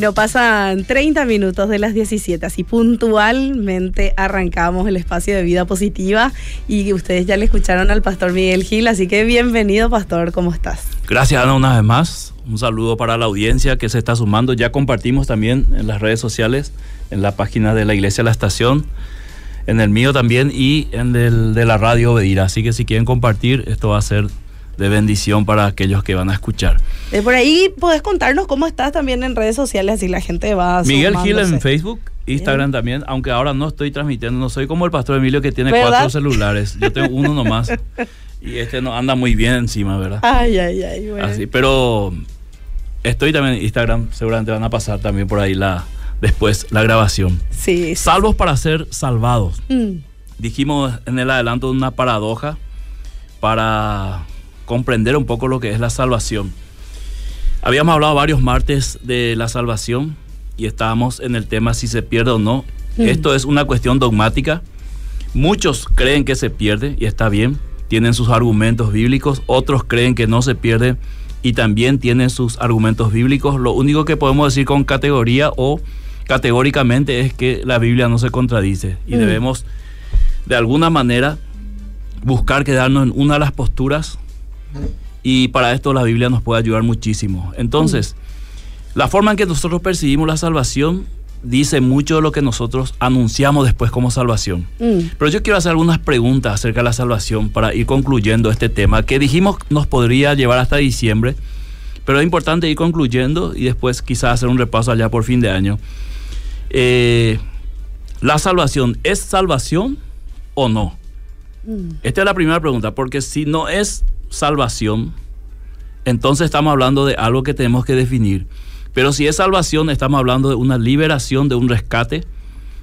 Bueno, pasan 30 minutos de las 17, así puntualmente arrancamos el espacio de vida positiva y ustedes ya le escucharon al pastor Miguel Gil, así que bienvenido pastor, ¿cómo estás? Gracias Ana una vez más. Un saludo para la audiencia que se está sumando. Ya compartimos también en las redes sociales, en la página de la Iglesia La Estación, en el mío también y en el de la radio Obedira. Así que si quieren compartir, esto va a ser de bendición para aquellos que van a escuchar. De por ahí podés contarnos cómo estás también en redes sociales, así la gente va Miguel Gil en Facebook, Instagram también, aunque ahora no estoy transmitiendo, no soy como el pastor Emilio que tiene ¿Verdad? cuatro celulares. Yo tengo uno nomás. Y este no anda muy bien encima, ¿verdad? Ay, ay, ay, bueno. Así, pero estoy también en Instagram, seguramente van a pasar también por ahí la después la grabación. Sí, sí. Salvos para ser salvados. Mm, Dijimos en el adelanto una paradoja para comprender un poco lo que es la salvación. Habíamos hablado varios martes de la salvación y estábamos en el tema si se pierde o no. Mm. Esto es una cuestión dogmática. Muchos creen que se pierde y está bien, tienen sus argumentos bíblicos, otros creen que no se pierde y también tienen sus argumentos bíblicos. Lo único que podemos decir con categoría o categóricamente es que la Biblia no se contradice y Mm. debemos de alguna manera buscar quedarnos en una de las posturas y para esto la Biblia nos puede ayudar muchísimo. Entonces, la forma en que nosotros percibimos la salvación dice mucho de lo que nosotros anunciamos después como salvación. mm. Pero yo quiero hacer algunas preguntas acerca de la salvación para ir concluyendo este tema que dijimos nos podría llevar hasta diciembre, pero es importante ir concluyendo y después quizás hacer un repaso allá por fin de año. Eh, ¿La salvación es salvación o no? Mm. Esta es la primera pregunta, porque si no es salvación, entonces estamos hablando de algo que tenemos que definir. Pero si es salvación, estamos hablando de una liberación, de un rescate,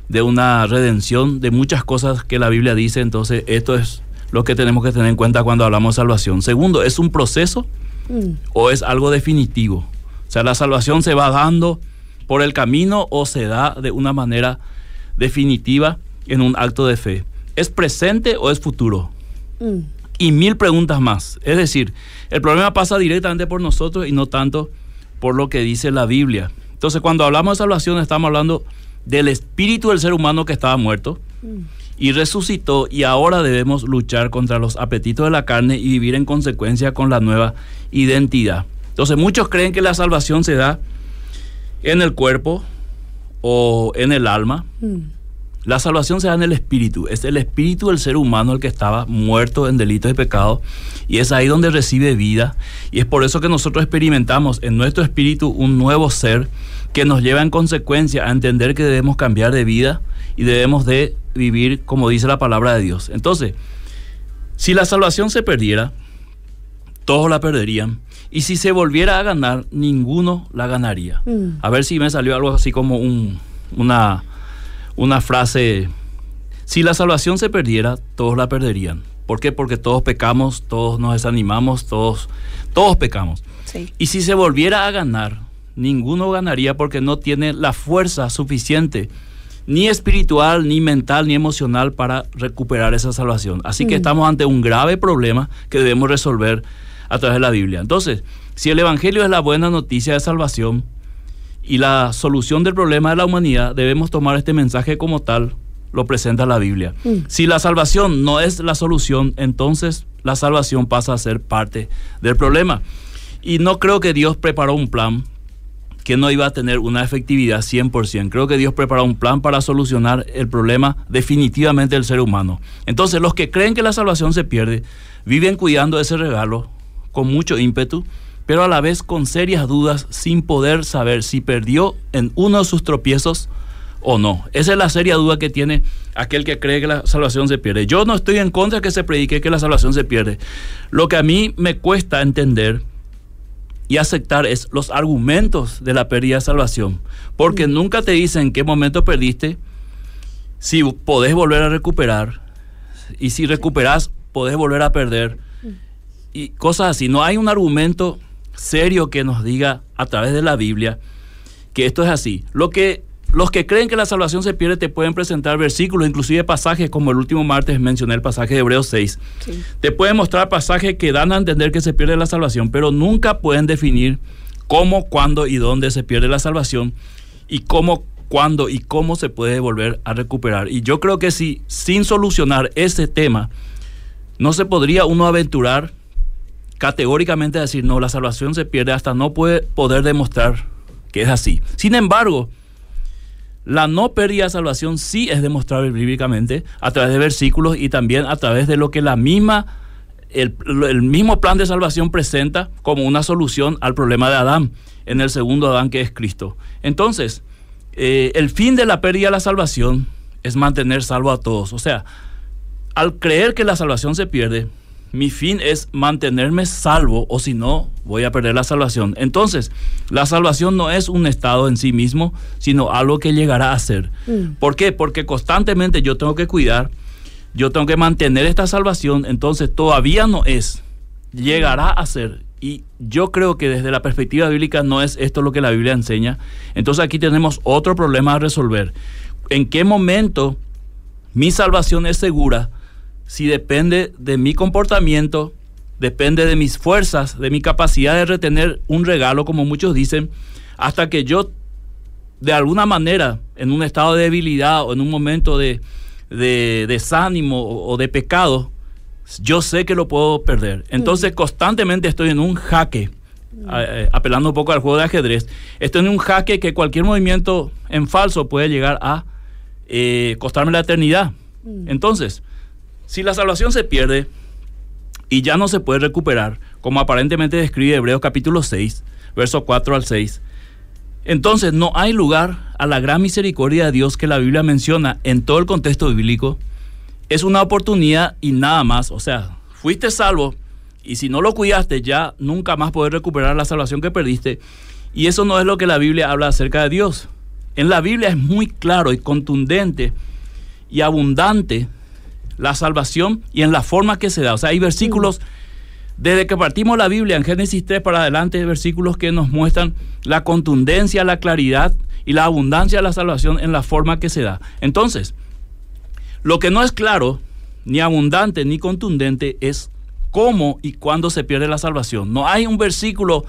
de una redención, de muchas cosas que la Biblia dice. Entonces, esto es lo que tenemos que tener en cuenta cuando hablamos de salvación. Segundo, ¿es un proceso Mm. o es algo definitivo? O sea, la salvación se va dando por el camino o se da de una manera definitiva en un acto de fe. ¿Es presente o es futuro? Mm. Y mil preguntas más. Es decir, el problema pasa directamente por nosotros y no tanto por lo que dice la Biblia. Entonces, cuando hablamos de salvación, estamos hablando del espíritu del ser humano que estaba muerto y resucitó y ahora debemos luchar contra los apetitos de la carne y vivir en consecuencia con la nueva identidad. Entonces, muchos creen que la salvación se da en el cuerpo o en el alma. Mm. La salvación se da en el espíritu. Es el espíritu del ser humano el que estaba muerto en delitos y pecados. Y es ahí donde recibe vida. Y es por eso que nosotros experimentamos en nuestro espíritu un nuevo ser que nos lleva en consecuencia a entender que debemos cambiar de vida y debemos de vivir como dice la palabra de Dios. Entonces, si la salvación se perdiera, todos la perderían. Y si se volviera a ganar, ninguno la ganaría. Mm. A ver si me salió algo así como un, una, una frase. Si la salvación se perdiera, todos la perderían. ¿Por qué? Porque todos pecamos, todos nos desanimamos, todos, todos pecamos. Sí. Y si se volviera a ganar, ninguno ganaría porque no tiene la fuerza suficiente ni espiritual, ni mental, ni emocional para recuperar esa salvación. Así que Mm. estamos ante un grave problema que debemos resolver a través de la Biblia. Entonces, si el Evangelio es la buena noticia de salvación y la solución del problema de la humanidad, debemos tomar este mensaje como tal, lo presenta la Biblia. Mm. Si la salvación no es la solución, entonces la salvación pasa a ser parte del problema. Y no creo que Dios preparó un plan que no iba a tener una efectividad 100%. Creo que Dios preparó un plan para solucionar el problema definitivamente del ser humano. Entonces, los que creen que la salvación se pierde, viven cuidando ese regalo con mucho ímpetu, pero a la vez con serias dudas sin poder saber si perdió en uno de sus tropiezos o no. Esa es la seria duda que tiene aquel que cree que la salvación se pierde. Yo no estoy en contra de que se predique que la salvación se pierde. Lo que a mí me cuesta entender y aceptar es los argumentos de la pérdida de salvación. Porque nunca te dicen en qué momento perdiste, si podés volver a recuperar, y si recuperás, podés volver a perder, y cosas así. No hay un argumento serio que nos diga a través de la Biblia que esto es así. Lo que los que creen que la salvación se pierde te pueden presentar versículos, inclusive pasajes, como el último martes mencioné el pasaje de Hebreos 6. Sí. Te pueden mostrar pasajes que dan a entender que se pierde la salvación, pero nunca pueden definir cómo, cuándo y dónde se pierde la salvación y cómo, cuándo y cómo se puede volver a recuperar. Y yo creo que si sin solucionar ese tema, no se podría uno aventurar categóricamente decir, no, la salvación se pierde hasta no puede poder demostrar que es así. Sin embargo, la no pérdida de salvación sí es demostrable bíblicamente a través de versículos y también a través de lo que la misma, el, el mismo plan de salvación presenta como una solución al problema de Adán, en el segundo Adán que es Cristo. Entonces, eh, el fin de la pérdida de la salvación es mantener salvo a todos. O sea, al creer que la salvación se pierde, mi fin es mantenerme salvo o si no, voy a perder la salvación. Entonces, la salvación no es un estado en sí mismo, sino algo que llegará a ser. Mm. ¿Por qué? Porque constantemente yo tengo que cuidar, yo tengo que mantener esta salvación, entonces todavía no es, llegará a ser. Y yo creo que desde la perspectiva bíblica no es esto lo que la Biblia enseña. Entonces aquí tenemos otro problema a resolver. ¿En qué momento mi salvación es segura? Si depende de mi comportamiento, depende de mis fuerzas, de mi capacidad de retener un regalo, como muchos dicen, hasta que yo, de alguna manera, en un estado de debilidad o en un momento de, de desánimo o, de pecado, yo sé que lo puedo perder. Entonces, constantemente estoy en un jaque. eh, apelando un poco al juego de ajedrez, estoy en un jaque que cualquier movimiento en falso puede llegar a eh, costarme la eternidad. Entonces, si la salvación se pierde y ya no se puede recuperar, como aparentemente describe Hebreos capítulo 6, verso 4 al 6, entonces no hay lugar a la gran misericordia de Dios que la Biblia menciona en todo el contexto bíblico. Es una oportunidad y nada más. O sea, fuiste salvo y si no lo cuidaste ya nunca más podés recuperar la salvación que perdiste. Y eso no es lo que la Biblia habla acerca de Dios. En la Biblia es muy claro y contundente y abundante la salvación y en la forma que se da. O sea, hay versículos, desde que partimos la Biblia en Génesis 3 para adelante, versículos que nos muestran la contundencia, la claridad y la abundancia de la salvación en la forma que se da. Entonces, lo que no es claro, ni abundante, ni contundente, es cómo y cuándo se pierde la salvación. No hay un versículo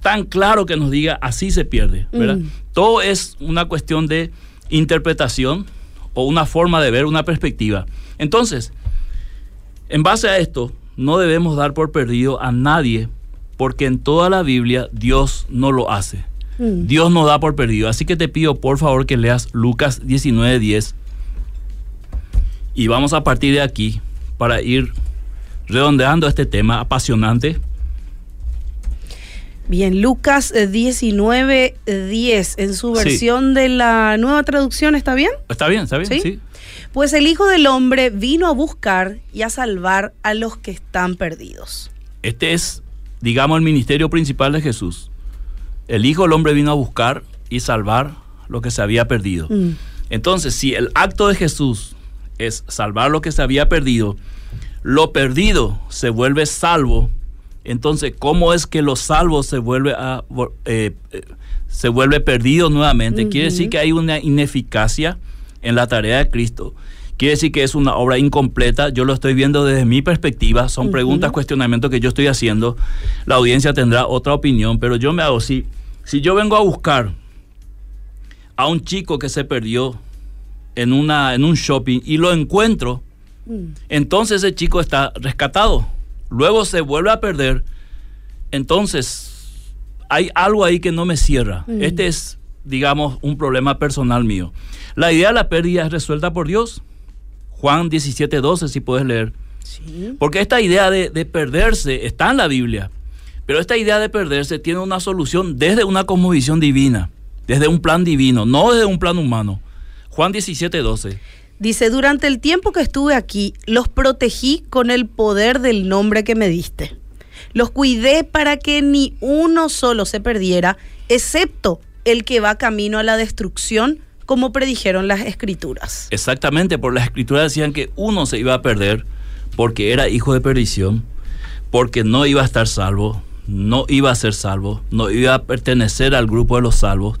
tan claro que nos diga así se pierde, ¿verdad? Mm. Todo es una cuestión de interpretación o una forma de ver, una perspectiva. Entonces, en base a esto, no debemos dar por perdido a nadie, porque en toda la Biblia Dios no lo hace. Mm. Dios no da por perdido. Así que te pido por favor que leas Lucas 19:10 y vamos a partir de aquí para ir redondeando este tema apasionante. Bien, Lucas eh, 19, 10, en su Sí. versión de la nueva traducción, ¿está bien? ¿Está bien? ¿Está bien? ¿Sí? Sí. Pues el Hijo del Hombre vino a buscar y a salvar a los que están perdidos. Este es, digamos, el ministerio principal de Jesús. El Hijo del Hombre vino a buscar y salvar lo que se había perdido. Mm. Entonces, si el acto de Jesús es salvar lo que se había perdido, lo perdido se vuelve salvo, entonces, ¿cómo es que lo salvo se vuelve, a, eh, eh, se vuelve perdido nuevamente? Quiere decir que hay una ineficacia en la tarea de Cristo, quiere decir que es una obra incompleta. Yo lo estoy viendo desde mi perspectiva. Son preguntas, cuestionamientos que yo estoy haciendo. La audiencia tendrá otra opinión, pero yo me hago, si, si yo vengo a buscar a un chico que se perdió en, una, en un shopping y lo encuentro, entonces ese chico está rescatado. Luego se vuelve a perder. Entonces, hay algo ahí que no me cierra. Este es, digamos, un problema personal mío. La idea de la pérdida es resuelta por Dios. Juan 17, 12, si puedes leer. Porque esta idea de, de perderse está en la Biblia. Pero esta idea de perderse tiene una solución desde una cosmovisión divina, desde un plan divino, no desde un plan humano. Juan 17, 12. Dice, durante el tiempo que estuve aquí, los protegí con el poder del nombre que me diste. Los cuidé para que ni uno solo se perdiera, excepto el que va camino a la destrucción, como predijeron las escrituras. Exactamente, por las escrituras decían que uno se iba a perder porque era hijo de perdición, porque no iba a estar salvo, no iba a ser salvo, no iba a pertenecer al grupo de los salvos.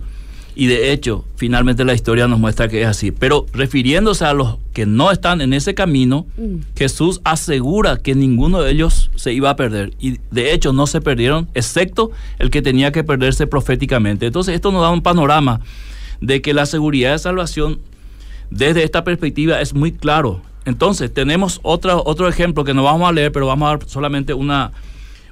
Y de hecho, finalmente la historia nos muestra que es así. Pero refiriéndose a los que no están en ese camino, Jesús asegura que ninguno de ellos se iba a perder. Y de hecho no se perdieron, excepto el que tenía que perderse proféticamente. Entonces esto nos da un panorama de que la seguridad de salvación desde esta perspectiva es muy claro. Entonces tenemos otro, otro ejemplo que no vamos a leer, pero vamos a dar solamente una,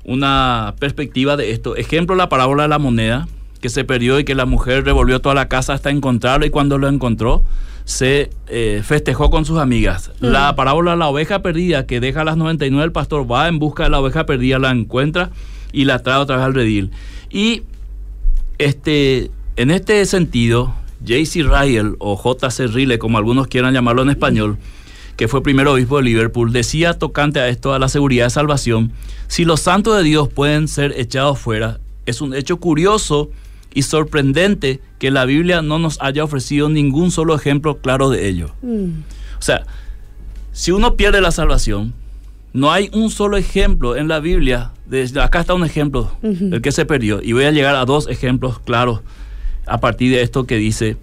una perspectiva de esto. Ejemplo, la parábola de la moneda que se perdió y que la mujer revolvió toda la casa hasta encontrarlo y cuando lo encontró se eh, festejó con sus amigas. La parábola la oveja perdida que deja a las 99, el pastor va en busca de la oveja perdida, la encuentra y la trae otra vez al redil. Y este, en este sentido, J.C. Ryle o J.C. Ryle, como algunos quieran llamarlo en español, que fue primer obispo de Liverpool, decía tocante a esto, a la seguridad de salvación, si los santos de Dios pueden ser echados fuera, es un hecho curioso y sorprendente que la Biblia no nos haya ofrecido ningún solo ejemplo claro de ello. O sea, si uno pierde la salvación, no hay un solo ejemplo en la Biblia. Desde acá está un ejemplo, el que se perdió. Y voy a llegar a dos ejemplos claros a partir de esto que dice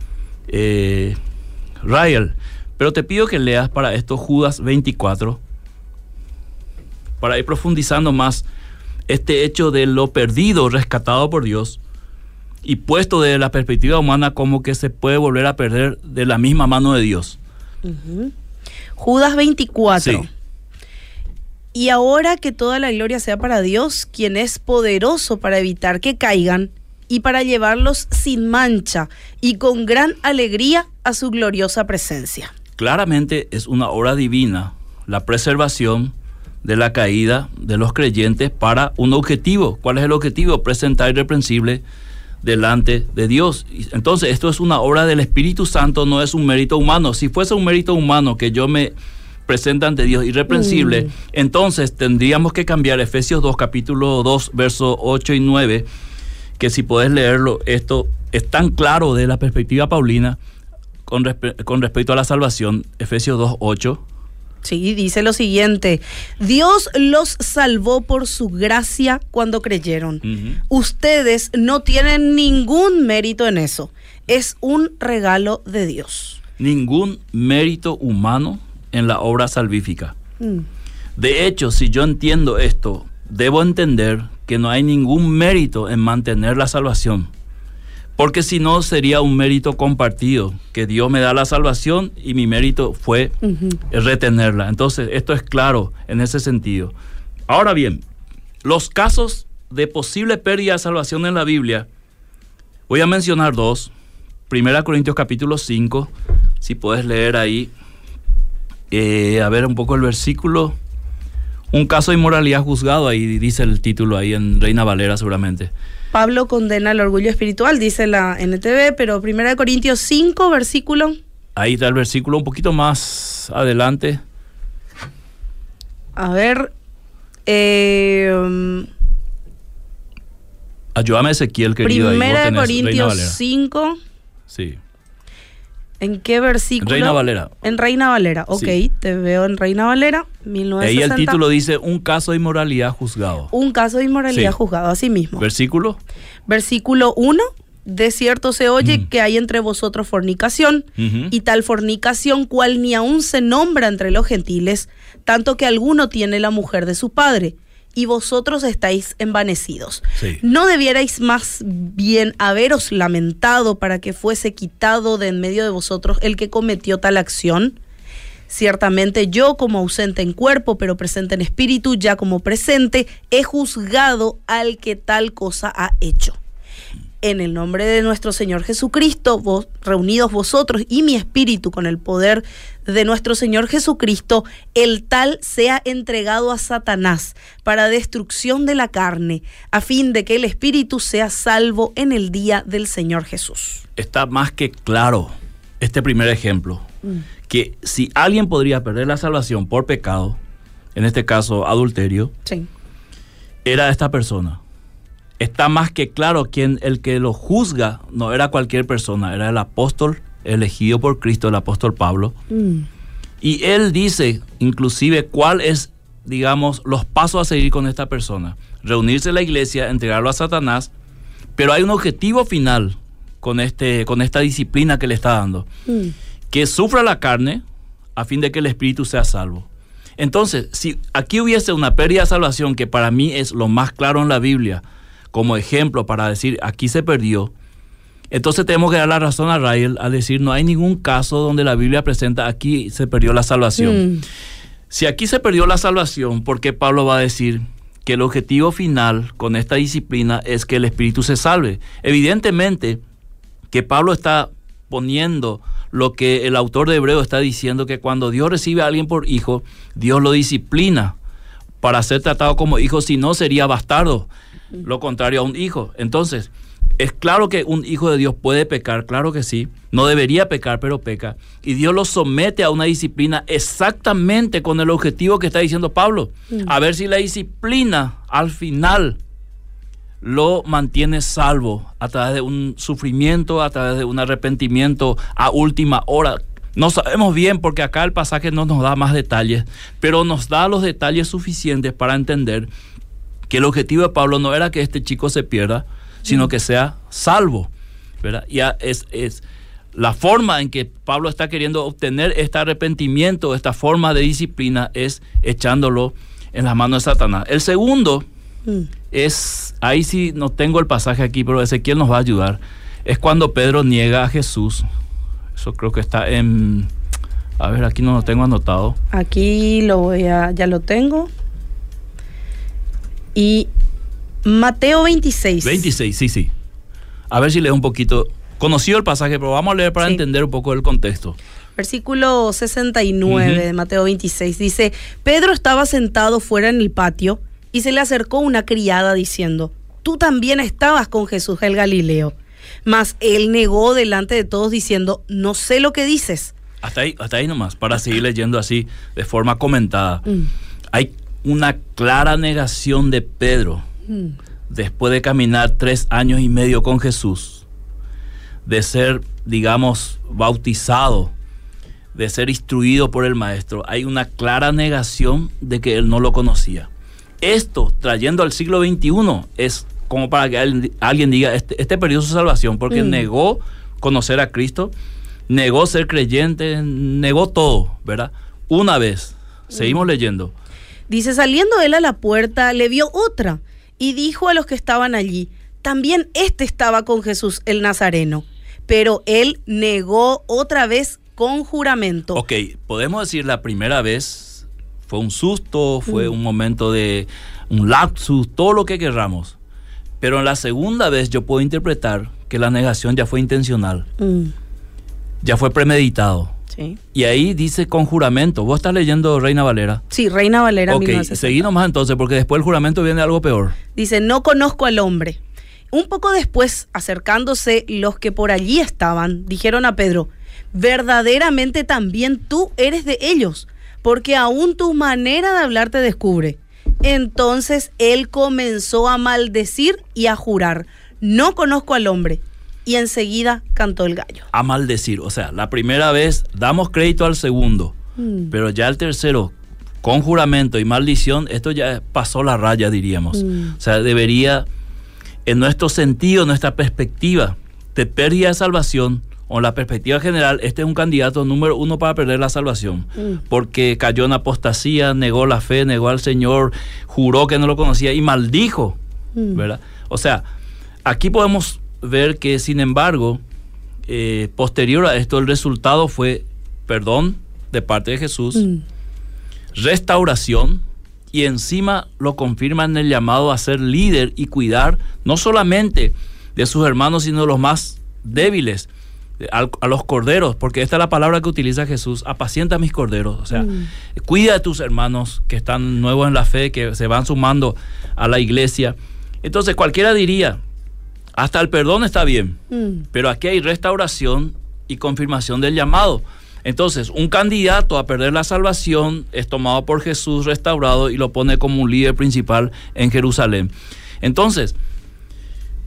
eh, Ryle. Pero te pido que leas para esto Judas 24, para ir profundizando más este hecho de lo perdido, rescatado por Dios, y puesto desde la perspectiva humana como que se puede volver a perder de la misma mano de Dios. Judas 24. Sí. Y ahora que toda la gloria sea para Dios, quien es poderoso para evitar que caigan y para llevarlos sin mancha y con gran alegría a su gloriosa presencia. Claramente es una obra divina la preservación de la caída de los creyentes para un objetivo. ¿Cuál es el objetivo? Presentar irreprensible delante de Dios. Entonces, esto es una obra del Espíritu Santo, no es un mérito humano. Si fuese un mérito humano que yo me presente ante Dios irreprensible, entonces tendríamos que cambiar Efesios 2, capítulo 2, versos 8 y 9, que si puedes leerlo, esto es tan claro de la perspectiva paulina con, respe- con respecto a la salvación, Efesios 2, 8. Sí, dice lo siguiente, Dios los salvó por su gracia cuando creyeron. Ustedes no tienen ningún mérito en eso. Es un regalo de Dios. Ningún mérito humano en la obra salvífica. Mm. De hecho, si yo entiendo esto, debo entender que no hay ningún mérito en mantener la salvación. Porque si no, sería un mérito compartido, que Dios me da la salvación y mi mérito fue retenerla. Entonces, esto es claro en ese sentido. Ahora bien, los casos de posible pérdida de salvación en la Biblia, voy a mencionar dos. Primera Corintios capítulo 5, si puedes leer ahí, eh, a ver un poco el versículo. Un caso de inmoralidad juzgado, ahí dice el título ahí en Reina Valera seguramente. Pablo condena el orgullo espiritual, dice la NTV, pero 1 Corintios 5, versículo. Ahí está el versículo un poquito más adelante. A ver. eh, um, Ayúdame Ezequiel, querido. Primera de Corintios Valera. 5. Sí. ¿En qué versículo? Reina Valera. En Reina Valera, ok. Sí. Te veo en Reina Valera, Ahí 1960. el título dice un caso de inmoralidad juzgado. Un caso de inmoralidad Sí. juzgado, así mismo. Versículo. Versículo 1. de cierto se oye Mm. que hay entre vosotros fornicación, y tal fornicación cual ni aún se nombra entre los gentiles, tanto que alguno tiene la mujer de su padre, y vosotros estáis envanecidos. Sí. ¿No debierais más bien haberos lamentado para que fuese quitado de en medio de vosotros el que cometió tal acción? Ciertamente yo, como ausente en cuerpo, pero presente en espíritu, ya como presente, he juzgado al que tal cosa ha hecho. En el nombre de nuestro Señor Jesucristo, vos, reunidos vosotros y mi espíritu con el poder de nuestro Señor Jesucristo, el tal sea entregado a Satanás para destrucción de la carne, a fin de que el espíritu sea salvo en el día del Señor Jesús. Está más que claro este primer ejemplo, que si alguien podría perder la salvación por pecado, en este caso adulterio, Sí. era esta persona. Está más que claro quien el que lo juzga no era cualquier persona, era el apóstol elegido por Cristo, el apóstol Pablo. Y él dice, inclusive, cuál es, digamos, los pasos a seguir con esta persona. Reunirse en la iglesia, entregarlo a Satanás, pero hay un objetivo final con, este, con esta disciplina que le está dando. Que sufra la carne a fin de que el espíritu sea salvo. Entonces, si aquí hubiese una pérdida de salvación, que para mí es lo más claro en la Biblia, como ejemplo para decir, aquí se perdió, entonces tenemos que dar la razón a Rael al decir, no hay ningún caso donde la Biblia presenta, aquí se perdió la salvación. Mm. Si aquí se perdió la salvación, ¿por qué Pablo va a decir que el objetivo final con esta disciplina es que el Espíritu se salve? Evidentemente que Pablo está poniendo lo que el autor de Hebreo está diciendo, que cuando Dios recibe a alguien por hijo, Dios lo disciplina para ser tratado como hijo, si no sería bastardo, lo contrario a un hijo. Entonces, es claro que un hijo de Dios puede pecar, claro que sí, no debería pecar, pero peca, y Dios lo somete a una disciplina exactamente con el objetivo que está diciendo Pablo, a ver si la disciplina al final lo mantiene salvo a través de un sufrimiento, a través de un arrepentimiento a última hora. No sabemos bien porque acá el pasaje no nos da más detalles, pero nos da los detalles suficientes para entender que el objetivo de Pablo no era que este chico se pierda, sino que sea salvo. ¿verdad? Y es, es la forma en que Pablo está queriendo obtener este arrepentimiento, esta forma de disciplina, es echándolo en las manos de Satanás. El segundo Mm. es, ahí sí no tengo el pasaje aquí, pero Ezequiel nos va a ayudar, es cuando Pedro niega a Jesús. Eso creo que está en, a ver, aquí no lo tengo anotado. Aquí lo voy a, ya lo tengo. Y Mateo 26. 26, sí, sí. A ver si leo un poquito. Conocido el pasaje, pero vamos a leer para Sí. entender un poco el contexto. Versículo 69 Ujú. de Mateo 26 dice, Pedro estaba sentado fuera en el patio y se le acercó una criada diciendo, tú también estabas con Jesús el Galileo. Mas él negó delante de todos diciendo, no sé lo que dices. Hasta ahí, hasta ahí nomás, para seguir leyendo así de forma comentada. Mm. Hay una clara negación de Pedro Mm. después de caminar tres años y medio con Jesús, de ser, digamos, bautizado, de ser instruido por el Maestro. Hay una clara negación de que él no lo conocía. Esto, trayendo al siglo XXI, es como para que alguien, diga, este, este perdió su salvación porque Mm. negó conocer a Cristo, negó ser creyente, negó todo, ¿verdad? Una vez. Seguimos leyendo. Dice, saliendo él a la puerta, le vio otra y dijo a los que estaban allí, también este estaba con Jesús el Nazareno. Pero él negó otra vez con juramento. Ok, podemos decir la primera vez fue un susto, fue Mm. un momento de un lapsus, todo lo que querramos. Pero en la segunda vez yo puedo interpretar que la negación ya fue intencional, Mm, ya fue premeditado. Sí. Y ahí dice con juramento. Vos estás leyendo Reina Valera. Sí, Reina Valera ok, 1960. seguí nomás entonces, porque después el juramento viene algo peor. Dice, no conozco al hombre. Un poco después, acercándose los que por allí estaban, dijeron a Pedro, verdaderamente también tú eres de ellos, porque aún tu manera de hablar te descubre. Entonces él comenzó a maldecir y a jurar, no conozco al hombre. Y enseguida cantó el gallo. A maldecir. O sea, la primera vez damos crédito al segundo, Mm. pero ya el tercero, con juramento y maldición, esto ya pasó la raya, diríamos. Mm. O sea, debería, en nuestro sentido, en nuestra perspectiva, de pérdida de salvación, o en la perspectiva general, este es un candidato número uno para perder la salvación, Mm. porque cayó en apostasía, negó la fe, negó al Señor, juró que no lo conocía y maldijo, Mm. ¿verdad? O sea, aquí podemos ver que, sin embargo, eh, posterior a esto, el resultado fue perdón de parte de Jesús, Mm. restauración y encima lo confirma en el llamado a ser líder y cuidar no solamente de sus hermanos, sino de los más débiles, a, los corderos, porque esta es la palabra que utiliza Jesús, apacienta a mis corderos, o sea, Mm. cuida de tus hermanos que están nuevos en la fe, que se van sumando a la iglesia. Entonces cualquiera diría, hasta el perdón está bien, Mm. pero aquí hay restauración y confirmación del llamado. Entonces, un candidato a perder la salvación es tomado por Jesús, restaurado y lo pone como un líder principal en Jerusalén. Entonces,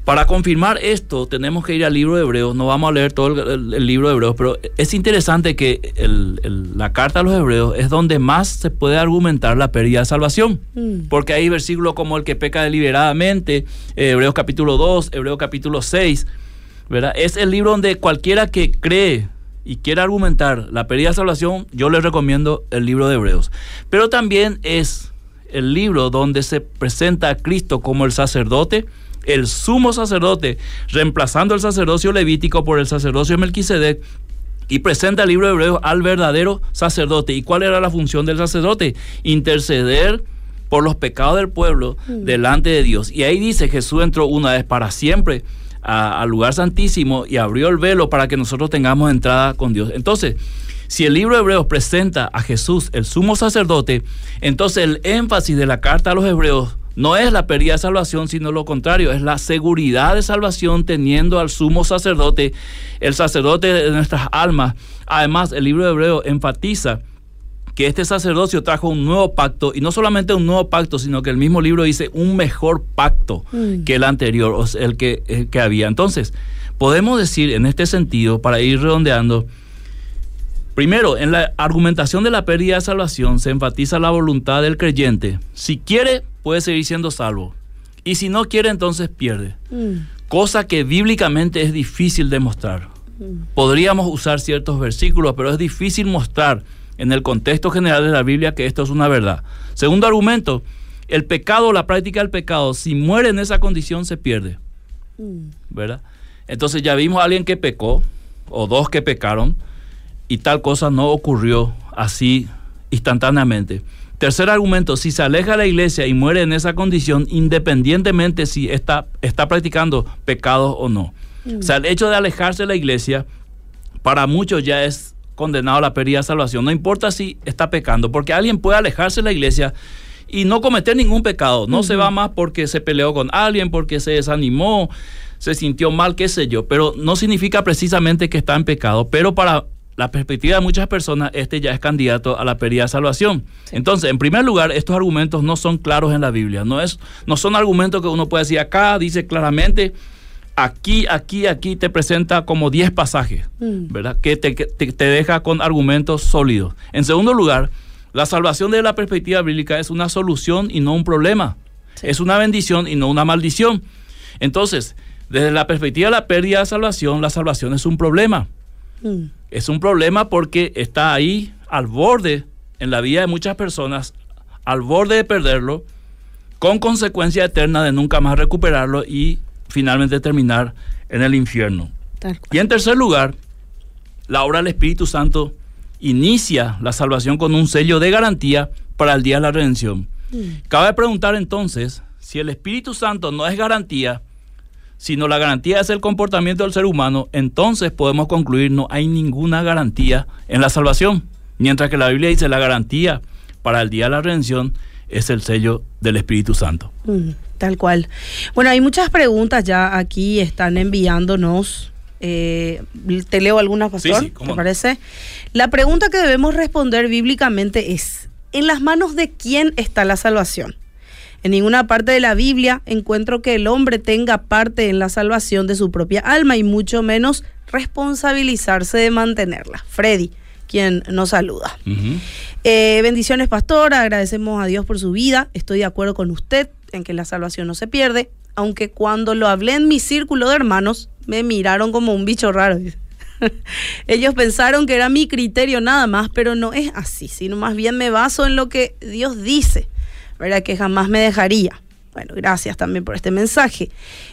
para confirmar esto, tenemos que ir al libro de Hebreos. No vamos a leer todo el, el- el libro de Hebreos, pero es interesante que el- la carta a los Hebreos es donde más se puede argumentar la pérdida de salvación. Mm. Porque hay versículos como el que peca deliberadamente, eh, Hebreos capítulo 2, Hebreos capítulo 6, ¿verdad? Es el libro donde cualquiera que cree y quiera argumentar la pérdida de salvación, yo le recomiendo el libro de Hebreos. Pero también es el libro donde se presenta a Cristo como el sacerdote, el sumo sacerdote, reemplazando el sacerdocio levítico por el sacerdocio de Melquisedec, y presenta el libro de Hebreos al verdadero sacerdote. ¿Y cuál era la función del sacerdote? Interceder por los pecados del pueblo delante de Dios. Y ahí dice, Jesús entró una vez para siempre a- al lugar santísimo y abrió el velo para que nosotros tengamos entrada con Dios. Entonces, si el libro de Hebreos presenta a Jesús, el sumo sacerdote, entonces el énfasis de la carta a los hebreos no es la pérdida de salvación, sino lo contrario, es la seguridad de salvación teniendo al sumo sacerdote, el sacerdote de nuestras almas. Además, el libro de Hebreos enfatiza que este sacerdocio trajo un nuevo pacto, y no solamente un nuevo pacto, sino que el mismo libro dice un mejor pacto Mm. que el anterior, o sea, el que, el que había. Entonces, podemos decir en este sentido, para ir redondeando, primero, en la argumentación de la pérdida de salvación se enfatiza la voluntad del creyente. Si quiere, puede seguir siendo salvo, y si no quiere, entonces pierde. Mm. Cosa que bíblicamente es difícil de mostrar. Podríamos usar ciertos versículos, pero es difícil mostrar en el contexto general de la Biblia que esto es una verdad. Segundo argumento, el pecado, la práctica del pecado, si muere en esa condición se pierde, Mm. ¿verdad? Entonces ya vimos a alguien que pecó, o dos que pecaron, y tal cosa no ocurrió así instantáneamente. Tercer argumento, si se aleja de la iglesia y muere en esa condición, independientemente si está, está practicando pecados o no. O sea, el hecho de alejarse de la iglesia, para muchos ya es condenado a la pérdida de salvación. No importa si está pecando, porque alguien puede alejarse de la iglesia y no cometer ningún pecado. No se va más porque se peleó con alguien, porque se desanimó, se sintió mal, qué sé yo. Pero no significa precisamente que está en pecado. Pero para la perspectiva de muchas personas, este ya es candidato a la pérdida de salvación. Entonces, en primer lugar, estos argumentos no son claros en la Biblia. No, es, no son argumentos que uno puede decir acá, dice claramente, aquí, aquí, aquí te presenta como 10 pasajes, Mm. ¿verdad? Que te, que te- te deja con argumentos sólidos. En segundo lugar, la salvación de la perspectiva bíblica es una solución y no un problema. Es una bendición y no una maldición. Entonces, desde la perspectiva de la pérdida de salvación, la salvación es un problema. Mm. Es un problema porque está ahí al borde en la vida de muchas personas, al borde de perderlo, con consecuencia eterna de nunca más recuperarlo y finalmente terminar en el infierno. Y en tercer lugar, la obra del Espíritu Santo inicia la salvación con un sello de garantía para el día de la redención. Cabe preguntar entonces si el Espíritu Santo no es garantía, sino la garantía es el comportamiento del ser humano, entonces podemos concluir no hay ninguna garantía en la salvación. Mientras que la Biblia dice la garantía para el día de la redención es el sello del Espíritu Santo. Mm, tal cual. Bueno, hay muchas preguntas ya aquí, están enviándonos. Eh, te leo algunas, pastor, Sí, sí, cómo ¿te no. parece? La pregunta que debemos responder bíblicamente es, ¿en las manos de quién está la salvación? En ninguna parte de la Biblia encuentro que el hombre tenga parte en la salvación de su propia alma y mucho menos responsabilizarse de mantenerla. Freddy, quien nos saluda. Eh, bendiciones, pastora. Agradecemos a Dios por su vida. Estoy de acuerdo con usted en que la salvación no se pierde, aunque cuando lo hablé en mi círculo de hermanos me miraron como un bicho raro. Ellos pensaron que era mi criterio nada más, pero no es así, sino más bien me baso en lo que Dios dice, ¿verdad? Que jamás me dejaría. Bueno, gracias también por este mensaje.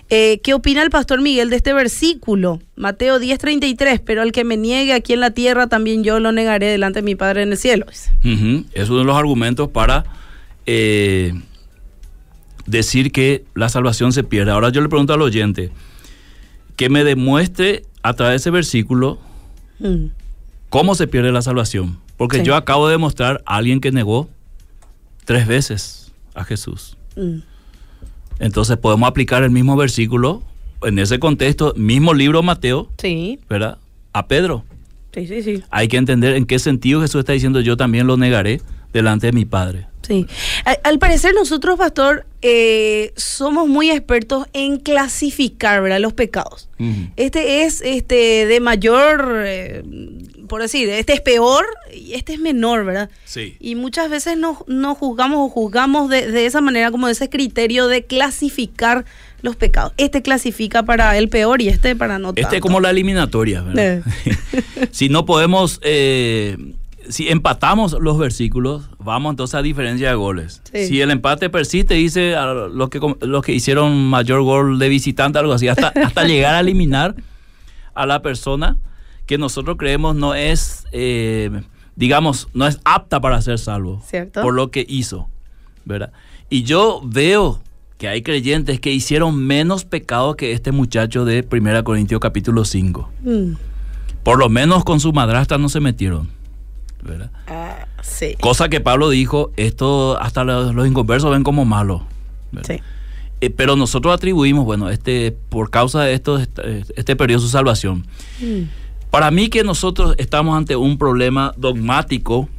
Eh, ¿Qué opina el pastor Miguel de este versículo? Mateo 10:33, pero al que me niegue aquí en la tierra, también yo lo negaré delante de mi Padre en el cielo. Es uno de los argumentos para eh, decir que la salvación se pierde. Ahora yo le pregunto al oyente que me demuestre a través de ese versículo Mm, cómo se pierde la salvación. Porque Sí. yo acabo de demostrar a alguien que negó tres veces a Jesús. mm. Entonces podemos aplicar el mismo versículo en ese contexto, mismo libro Mateo, Sí, ¿verdad? A Pedro. sí, sí, sí. Hay que entender en qué sentido Jesús está diciendo yo también lo negaré delante de mi Padre. Sí. Al, parecer nosotros, pastor, eh, somos muy expertos en clasificar, ¿verdad? Los pecados. Este es este de mayor, eh, por decir, este es peor y este es menor, ¿verdad? Sí. Y muchas veces no, no juzgamos o juzgamos de, de esa manera, como de ese criterio de clasificar los pecados. Este clasifica para el peor y este para no Este tanto. es como la eliminatoria, ¿verdad? si no podemos, eh, si empatamos los versículos, vamos entonces a diferencia de goles. Sí. Si el empate persiste, dice a los que, los que hicieron mayor gol de visitante, algo así, hasta, hasta llegar a eliminar a la persona que nosotros creemos no es, eh, digamos, no es apta para ser salvo Cierto. por lo que hizo, ¿verdad? Y yo veo que hay creyentes que hicieron menos pecado que este muchacho de 1 Corintios capítulo 5. Mm. Por lo menos con su madrastra no se metieron, ¿verdad? Ah, sí. Cosa que Pablo dijo, esto hasta los, los inconversos ven como malo. Sí. Eh, pero nosotros atribuimos, bueno, este, por causa de esto, este, este perdió su salvación. Mm. Para mí que nosotros estamos ante un problema dogmático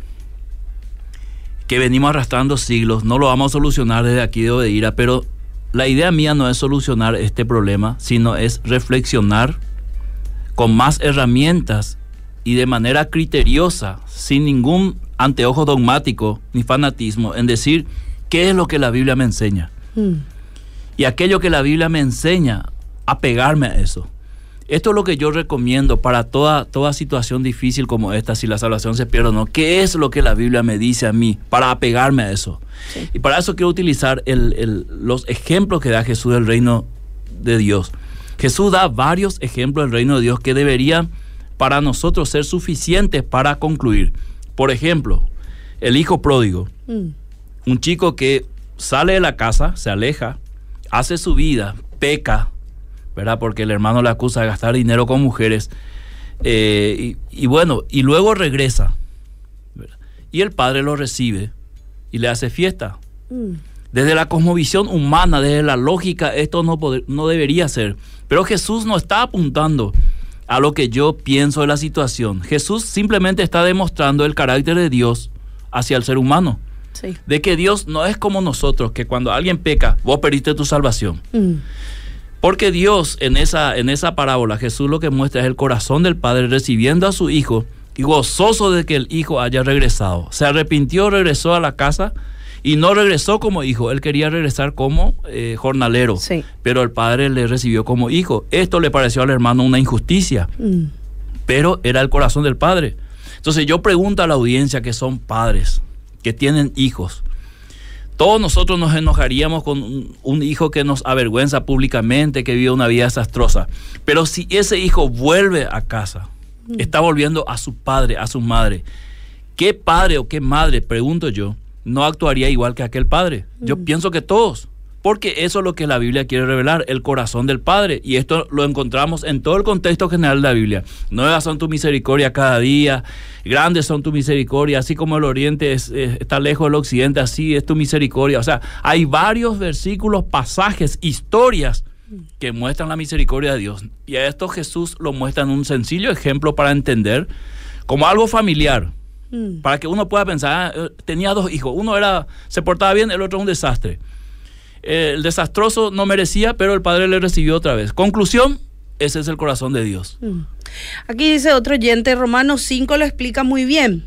que venimos arrastrando siglos, no lo vamos a solucionar desde aquí de Odeira, pero la idea mía no es solucionar este problema, sino es reflexionar con más herramientas y de manera criteriosa, sin ningún anteojo dogmático ni fanatismo, en decir qué es lo que la Biblia me enseña. Mm. Y aquello que la Biblia me enseña, apegarme a eso. Esto es lo que yo recomiendo para toda, toda situación difícil como esta, si la salvación se pierde o no. ¿Qué es lo que la Biblia me dice a mí para apegarme a eso? Sí. Y para eso quiero utilizar el- el- los ejemplos que da Jesús del reino de Dios. Jesús da varios ejemplos del reino de Dios que deberían para nosotros ser suficientes para concluir. Por ejemplo, el hijo pródigo Mm. un chico que sale de la casa, se aleja, hace su vida, peca, ¿verdad? Porque el hermano le acusa de gastar dinero con mujeres. eh, y, y bueno, y luego regresa. ¿verdad? Y el padre lo recibe y le hace fiesta. Mm. Desde la cosmovisión humana, desde la lógica, esto no, poder- no debería ser. Pero Jesús no está apuntando a lo que yo pienso de la situación. Jesús simplemente está demostrando el carácter de Dios hacia el ser humano Sí. de que Dios no es como nosotros, que cuando alguien peca, vos perdiste tu salvación. Mm. Porque Dios en esa, en esa parábola, Jesús lo que muestra es el corazón del Padre recibiendo a su Hijo y gozoso de que el Hijo haya regresado. Se arrepintió, regresó a la casa y no regresó como hijo, él quería regresar como eh, jornalero, Sí. pero el Padre le recibió como hijo. Esto le pareció al hermano una injusticia Mm. pero era el corazón del padre. Entonces yo pregunto a la audiencia que son padres, que tienen hijos. Todos nosotros nos enojaríamos con un, un hijo que nos avergüenza públicamente, que vive una vida desastrosa. Pero si ese hijo vuelve a casa, está volviendo a su padre, a su madre, ¿qué padre o qué madre, pregunto yo, no actuaría igual que aquel padre? Yo pienso que todos. Porque eso es lo que la Biblia quiere revelar, el corazón del Padre. Y esto lo encontramos en todo el contexto general de la Biblia. Nuevas son tu misericordia cada día, grandes son tu misericordia, así como el oriente es- es- está lejos del occidente, así es tu misericordia. O sea, hay varios versículos, pasajes, historias que muestran la misericordia de Dios. Y a esto Jesús lo muestra en un sencillo ejemplo para entender, como algo familiar. Mm. Para que uno pueda pensar, ah, eh, tenía dos hijos, uno era, se portaba bien, el otro un desastre. Eh, el desastroso no merecía, pero el padre le recibió otra vez. Conclusión, ese es el corazón de Dios. Mm. Aquí dice otro oyente, Romanos 5 lo explica muy bien.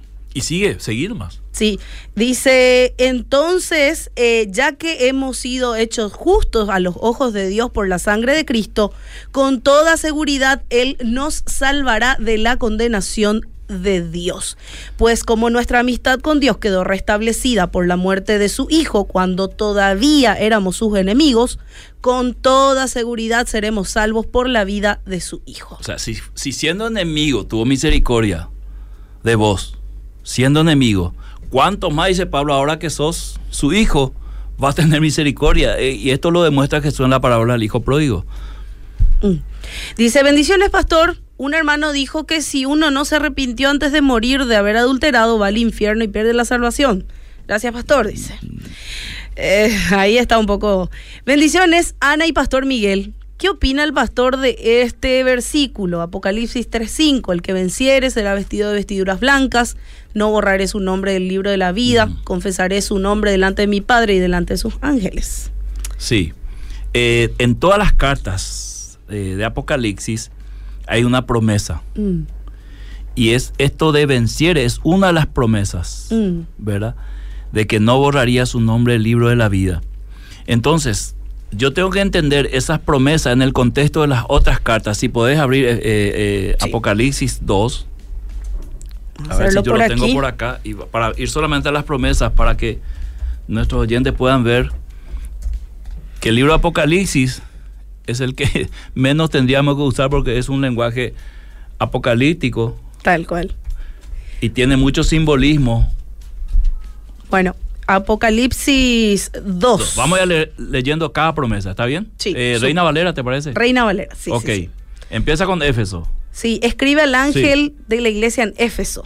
Y sigue, seguir más. Sí, dice, entonces, eh, ya que hemos sido hechos justos a los ojos de Dios por la sangre de Cristo, con toda seguridad Él nos salvará de la condenación de Dios. Pues como nuestra amistad con Dios quedó restablecida por la muerte de su Hijo cuando todavía éramos sus enemigos, con toda seguridad seremos salvos por la vida de su Hijo. O sea, si, si siendo enemigo tuvo misericordia de vos, siendo enemigo, ¿cuánto más dice Pablo ahora que sos su hijo? Va a tener misericordia. Eh, y esto lo demuestra Jesús en la parábola del hijo pródigo. Mm. Dice, bendiciones, pastor. Un hermano dijo que si uno no se arrepintió antes de morir de haber adulterado, va al infierno y pierde la salvación. Gracias, pastor, dice. Eh, ahí está un poco. Bendiciones, Ana y Pastor Miguel. ¿Qué opina el pastor de este versículo? Apocalipsis 3.5. El que venciere será vestido de vestiduras blancas. No borraré su nombre del libro de la vida. Mm. Confesaré su nombre delante de mi Padre y delante de sus ángeles. Sí. Eh, en todas las cartas eh, de Apocalipsis hay una promesa. Mm, Y es esto de vencer, es una de las promesas, mm. ¿verdad? De que no borraría su nombre del libro de la vida. Entonces, yo tengo que entender esas promesas en el contexto de las otras cartas. Si podés abrir eh, eh, Sí. Apocalipsis 2, a ver si yo lo tengo por acá, y para ir solamente a las promesas, para que nuestros oyentes puedan ver que el libro Apocalipsis es el que menos tendríamos que usar porque es un lenguaje apocalíptico Tal cual. y tiene mucho simbolismo. Bueno, Apocalipsis 2. Vamos a leer leyendo cada promesa, ¿está bien? Sí, Eh, sí. Reina Valera, ¿te parece? Reina Valera, sí. ok. Sí, sí. Empieza con Éfeso. Sí, escribe al ángel de la iglesia en Éfeso.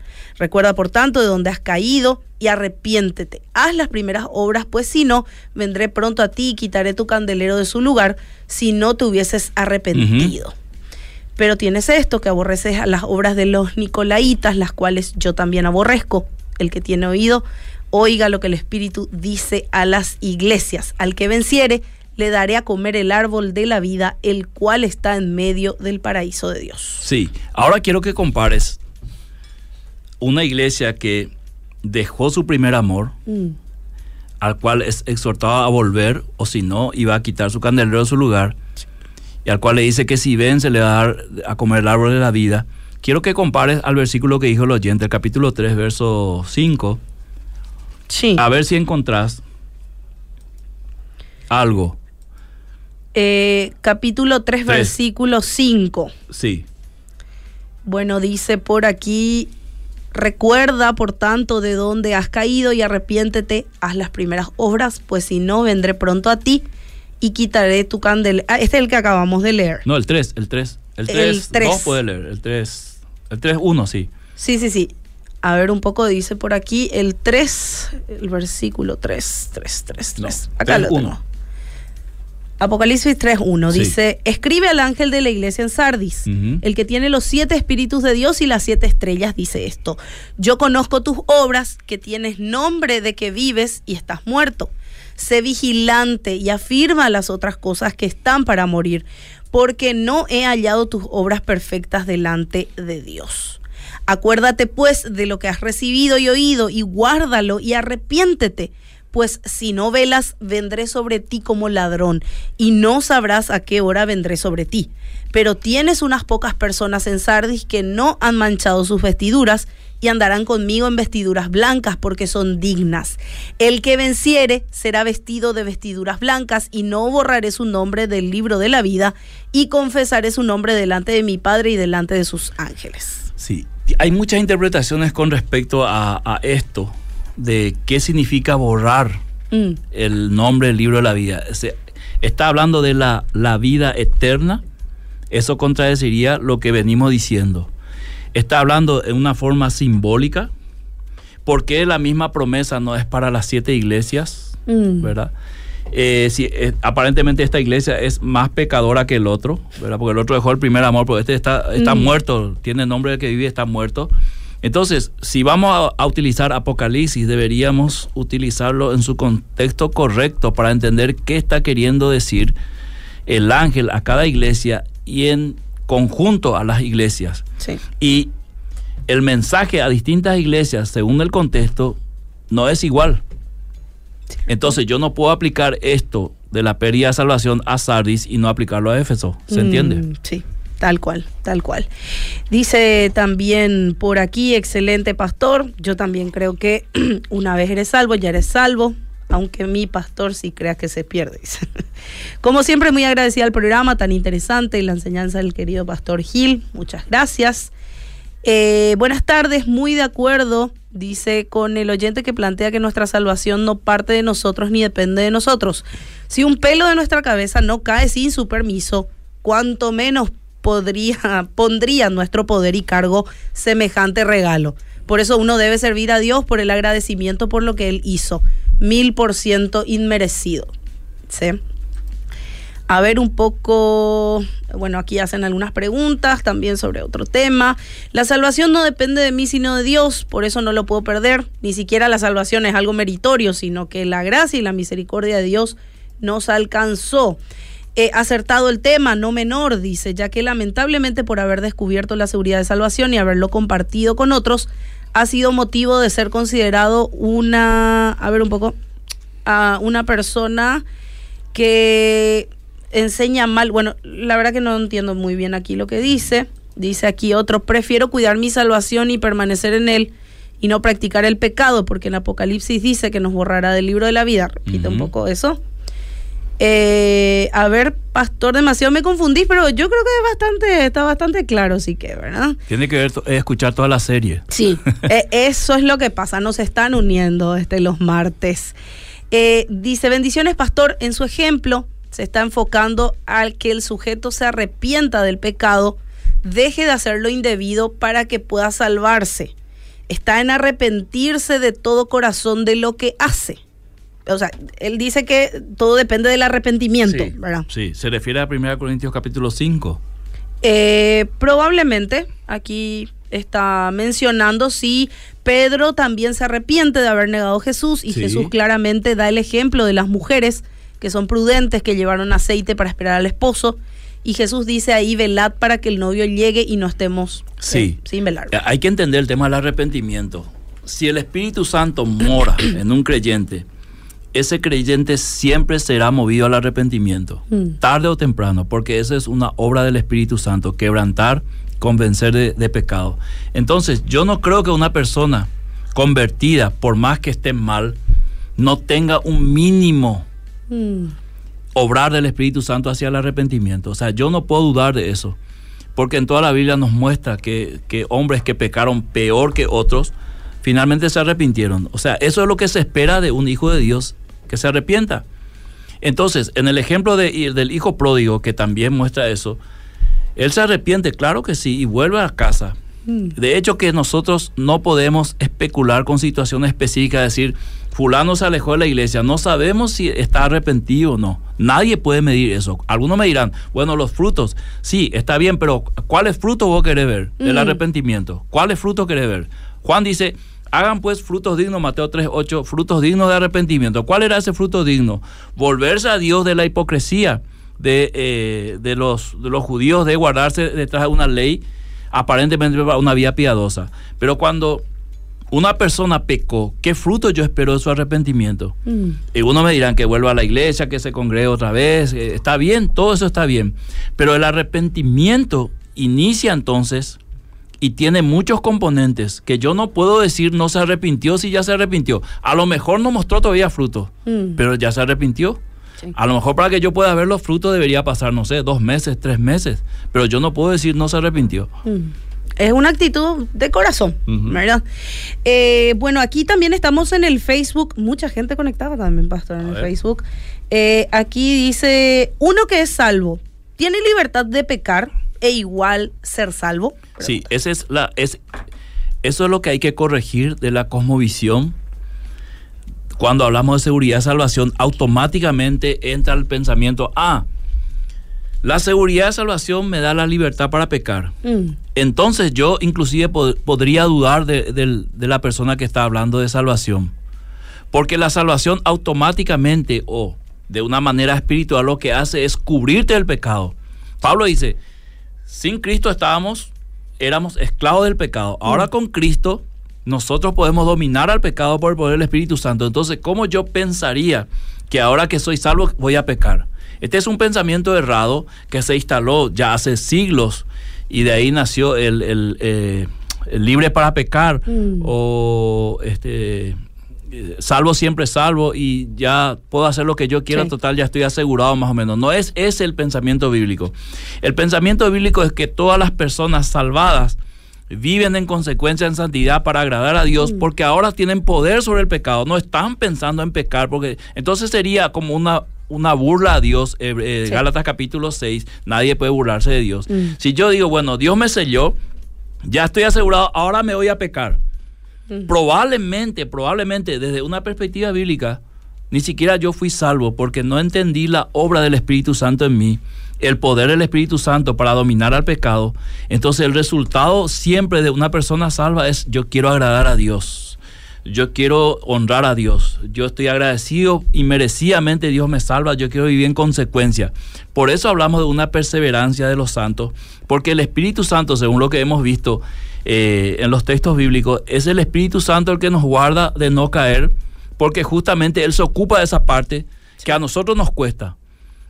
Recuerda, por tanto, de donde has caído y arrepiéntete. Haz las primeras obras, pues si no, vendré pronto a ti y quitaré tu candelero de su lugar si no te hubieses arrepentido. Pero tienes esto, que aborreces a las obras de los nicolaitas, las cuales yo también aborrezco. El que tiene oído, oiga lo que el Espíritu dice a las iglesias. Al que venciere, le daré a comer el árbol de la vida, el cual está en medio del paraíso de Dios. Sí. Ahora quiero que compares una iglesia que dejó su primer amor, Mm. al cual es exhortado a volver, o si no, iba a quitar su candelero de su lugar, y al cual le dice que si ven se le va a dar a comer el árbol de la vida. Quiero que compares al versículo que dijo el oyente, el capítulo 3, verso 5, Sí. a ver si encontrás algo. Eh, capítulo 3, Tres. versículo 5. Sí. Bueno, dice por aquí, recuerda por tanto de dónde has caído y arrepiéntete, haz las primeras obras, pues si no, vendré pronto a ti y quitaré tu candelero. Ah, este es el que acabamos de leer. No, el 3, el 3. El El 3, tres. dos puede leer, el 3. El 3, 1, sí. Sí, sí, sí. A ver, un poco dice por aquí el 3, el versículo 3, 3, 3, No, 3. Acá tres, lo uno. tengo. Apocalipsis 3.1 Sí. dice, escribe al ángel de la iglesia en Sardis, el que tiene los siete espíritus de Dios y las siete estrellas, dice esto, yo conozco tus obras, que tienes nombre de que vives y estás muerto. Sé vigilante y afirma las otras cosas que están para morir, porque no he hallado tus obras perfectas delante de Dios. Acuérdate pues de lo que has recibido y oído y guárdalo y arrepiéntete, pues si no velas, vendré sobre ti como ladrón y no sabrás a qué hora vendré sobre ti. Pero tienes unas pocas personas en Sardis que no han manchado sus vestiduras y andarán conmigo en vestiduras blancas porque son dignas. El que venciere será vestido de vestiduras blancas y no borraré su nombre del libro de la vida y confesaré su nombre delante de mi Padre y delante de sus ángeles. Sí, hay muchas interpretaciones con respecto a, a esto, de qué significa borrar Mm, el nombre del libro de la vida. Se- está hablando de la, la vida eterna. Eso contradeciría lo que venimos diciendo. Está hablando en una forma simbólica. porque la misma promesa no es para las siete iglesias? mm, ¿Verdad? Eh, si, eh, aparentemente esta iglesia es más pecadora que el otro, ¿verdad? Porque el otro dejó el primer amor, porque este está, está Mm. muerto, tiene nombre de que vive, está muerto. Entonces, si vamos a, a utilizar Apocalipsis, deberíamos utilizarlo en su contexto correcto para entender qué está queriendo decir el ángel a cada iglesia y en conjunto a las iglesias. sí. Y el mensaje a distintas iglesias, según el contexto, no es igual. Entonces yo no puedo aplicar esto de la pérdida de salvación a Sardis y no aplicarlo a Éfeso. ¿Se entiende? Mm, sí, tal cual, tal cual. Dice también por aquí, excelente pastor. Yo también creo que una vez eres salvo, ya eres salvo. Aunque mi pastor sí crea que se pierde. Como siempre, muy agradecida al programa tan interesante y la enseñanza del querido pastor Gil. Muchas gracias. Eh, buenas tardes, muy de acuerdo, dice, con el oyente que plantea que nuestra salvación no parte de nosotros ni depende de nosotros. Si un pelo de nuestra cabeza no cae sin su permiso, cuanto menos podría, pondría en nuestro poder y cargo semejante regalo. Por eso uno debe servir a Dios por el agradecimiento por lo que Él hizo. Mil por ciento inmerecido. ¿Sí? A ver un poco, bueno, aquí hacen algunas preguntas también sobre otro tema. La salvación no depende de mí sino de Dios, por eso no lo puedo perder. Ni siquiera la salvación es algo meritorio, sino que la gracia y la misericordia de Dios nos alcanzó. He acertado el tema, no menor, dice, ya que lamentablemente por haber descubierto la seguridad de salvación y haberlo compartido con otros, ha sido motivo de ser considerado una, a ver un poco, a una persona que enseña mal. Bueno, la verdad que no entiendo muy bien aquí lo que dice. Dice aquí otro, prefiero cuidar mi salvación y permanecer en él y no practicar el pecado, porque en Apocalipsis dice que nos borrará del libro de la vida. Repite un Ujú. poco eso. Eh, a ver, pastor, demasiado me confundí, pero yo creo que es bastante, está bastante claro, sí que, ¿verdad? Tiene que ver, escuchar toda la serie. Sí, eh, eso es lo que pasa, nos están uniendo este, los martes. Eh, dice, bendiciones, pastor, en su ejemplo se está enfocando al que el sujeto se arrepienta del pecado, deje de hacer lo indebido para que pueda salvarse. Está en arrepentirse de todo corazón de lo que hace. O sea, él dice que todo depende del arrepentimiento, sí, ¿verdad? sí, se refiere a 1 Corintios capítulo 5. Eh, probablemente aquí está mencionando si Pedro también se arrepiente de haber negado a Jesús y Sí. Jesús claramente da el ejemplo de las mujeres que son prudentes, que llevaron aceite para esperar al esposo. Y Jesús dice ahí, velad para que el novio llegue y no estemos Sí. eh, sin velar. Eh, Hay que entender el tema del arrepentimiento. Si el Espíritu Santo mora en un creyente, ese creyente siempre será movido al arrepentimiento, Mm. tarde o temprano, porque esa es una obra del Espíritu Santo, quebrantar, convencer de, de pecado. Entonces, yo no creo que una persona convertida, por más que esté mal, no tenga un mínimo Mm, obrar del Espíritu Santo hacia el arrepentimiento. O sea, yo no puedo dudar de eso. Porque en toda la Biblia nos muestra que, que hombres que pecaron peor que otros, finalmente se arrepintieron. O sea, eso es lo que se espera de un hijo de Dios, que se arrepienta. Entonces, en el ejemplo de- del hijo pródigo, que también muestra eso, él se arrepiente, claro que sí, y vuelve a casa. mm, De hecho, que nosotros no podemos especular con situaciones específicas, decir, fulano se alejó de la iglesia, no sabemos si está arrepentido o no. Nadie puede medir eso. Algunos me dirán, bueno, los frutos, sí, está bien, pero ¿cuáles frutos vos querés ver del Mm. arrepentimiento? ¿Cuáles frutos querés ver? Juan dice, hagan pues frutos dignos, Mateo 3.8, frutos dignos de arrepentimiento. ¿Cuál era ese fruto digno? Volverse a Dios de la hipocresía de, eh, de, los, de los judíos, de guardarse detrás de una ley aparentemente para una vida piadosa. Pero cuando una persona pecó, ¿qué fruto yo espero de su arrepentimiento? mm, Y uno me dirán que vuelva a la iglesia, que se congregue otra vez. eh, está bien, todo eso está bien. Pero el arrepentimiento inicia entonces y tiene muchos componentes que yo no puedo decir no se arrepintió si ya se arrepintió. A lo mejor no mostró todavía fruto, Mm. pero ya se arrepintió. Sí. A lo mejor para que yo pueda ver los frutos debería pasar, no sé, dos meses, tres meses, pero yo no puedo decir no se arrepintió. Mm. Es una actitud de corazón. ¿verdad? Eh, bueno, aquí también estamos en el Facebook, mucha gente conectada también, Pastor, en A el ver. Facebook. Eh, aquí dice, uno que es salvo, ¿tiene libertad de pecar e igual ser salvo? Sí, es la, es, eso es lo que hay que corregir de la cosmovisión. Cuando hablamos de seguridad y salvación, automáticamente entra el pensamiento, ah, la seguridad de salvación me da la libertad para pecar. Mm, Entonces yo inclusive pod- podría dudar de, de la persona que está hablando de salvación. Porque la salvación automáticamente o de una manera espiritual lo que hace es cubrirte del pecado. Pablo dice, sin Cristo estábamos, éramos esclavos del pecado. Ahora con Cristo nosotros podemos dominar al pecado por el poder del Espíritu Santo. Entonces, ¿cómo yo pensaría que ahora que soy salvo voy a pecar? Este es un pensamiento errado que se instaló ya hace siglos y de ahí nació el, el, eh, el libre para pecar Mm. o este salvo siempre salvo y ya puedo hacer lo que yo quiera, Sí. total ya estoy asegurado más o menos. No es ese el pensamiento bíblico. El pensamiento bíblico es que todas las personas salvadas viven en consecuencia en santidad para agradar a Dios porque ahora tienen poder sobre el pecado, no están pensando en pecar porque entonces sería como una una burla a Dios, eh, eh, Sí. Gálatas capítulo 6, nadie puede burlarse de Dios. Mm. Si yo digo, bueno, Dios me selló, ya estoy asegurado, ahora me voy a pecar. Probablemente, probablemente desde una perspectiva bíblica, ni siquiera yo fui salvo porque no entendí la obra del Espíritu Santo en mí, el poder del Espíritu Santo para dominar al pecado. Entonces el resultado siempre de una persona salva es yo quiero agradar a Dios. Yo quiero honrar a Dios. Yo estoy agradecido y merecidamente Dios me salva. Yo quiero vivir en consecuencia. Por eso hablamos de una perseverancia de los santos. Porque el Espíritu Santo, según lo que hemos visto eh, en los textos bíblicos, es el Espíritu Santo el que nos guarda de no caer. Porque justamente Él se ocupa de esa parte que a nosotros nos cuesta.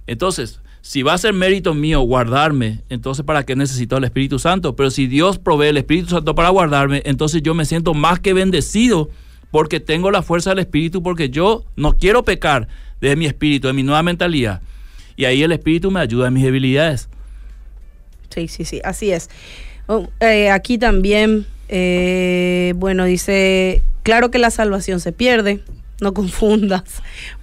Entonces, si va a ser mérito mío guardarme, entonces ¿para qué necesito el Espíritu Santo? Pero si Dios provee el Espíritu Santo para guardarme, entonces yo me siento más que bendecido porque tengo la fuerza del Espíritu, porque yo no quiero pecar de mi espíritu, de mi nueva mentalidad. Y ahí el Espíritu me ayuda en mis debilidades. Sí, sí, sí, así es. Oh, eh, aquí también, eh, bueno, dice, claro que la salvación se pierde, no confundas.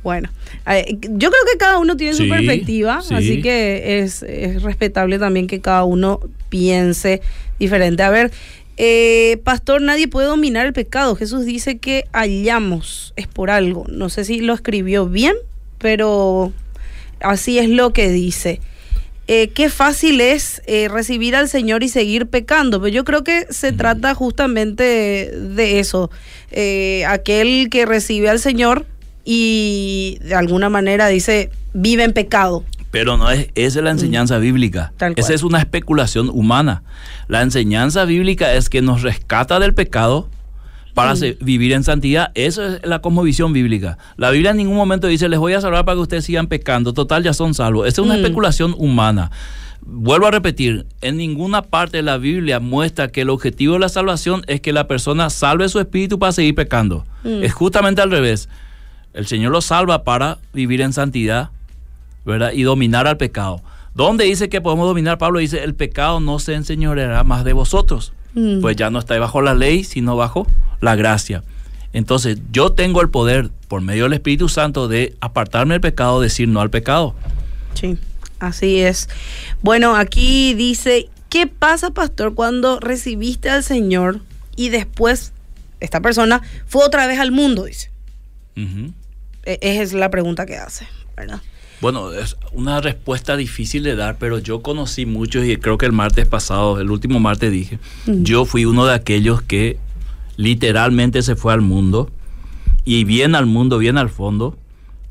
Bueno, eh, yo creo que cada uno tiene su perspectiva, sí. así que es, es respetable también que cada uno piense diferente. A ver, eh, pastor, nadie puede dominar el pecado. Jesús dice que hallamos, es por algo. No sé si lo escribió bien, pero así es lo que dice. Eh, qué fácil es eh, recibir al Señor y seguir pecando, pero yo creo que se trata justamente de eso. Eh, aquel que recibe al Señor y de alguna manera dice, vive en pecado. Pero no es, esa es la enseñanza bíblica. Esa es una especulación humana. La enseñanza bíblica es que nos rescata del pecado para vivir en santidad. Eso es la cosmovisión bíblica. La Biblia en ningún momento dice, les voy a salvar para que ustedes sigan pecando. Total, ya son salvos. Esa es una Mm. especulación humana. Vuelvo a repetir, en ninguna parte de la Biblia muestra que el objetivo de la salvación es que la persona salve su espíritu para seguir pecando. Mm. Es justamente al revés. El Señor lo salva para vivir en santidad, ¿verdad? Y dominar al pecado. ¿Dónde dice que podemos dominar? Pablo dice, el pecado no se enseñoreará más de vosotros. Mm. Pues ya no está bajo la ley, sino bajo la gracia. Entonces, yo tengo el poder, por medio del Espíritu Santo, de apartarme del pecado, decir no al pecado. Sí, así es. Bueno, aquí dice, ¿qué pasa, pastor, cuando recibiste al Señor y después esta persona fue otra vez al mundo? Dice. E- Esa es la pregunta que hace, ¿verdad? Bueno, es una respuesta difícil de dar, pero yo conocí muchos y creo que el martes pasado, el último martes dije, Mm. yo fui uno de aquellos que literalmente se fue al mundo y bien al mundo, bien al fondo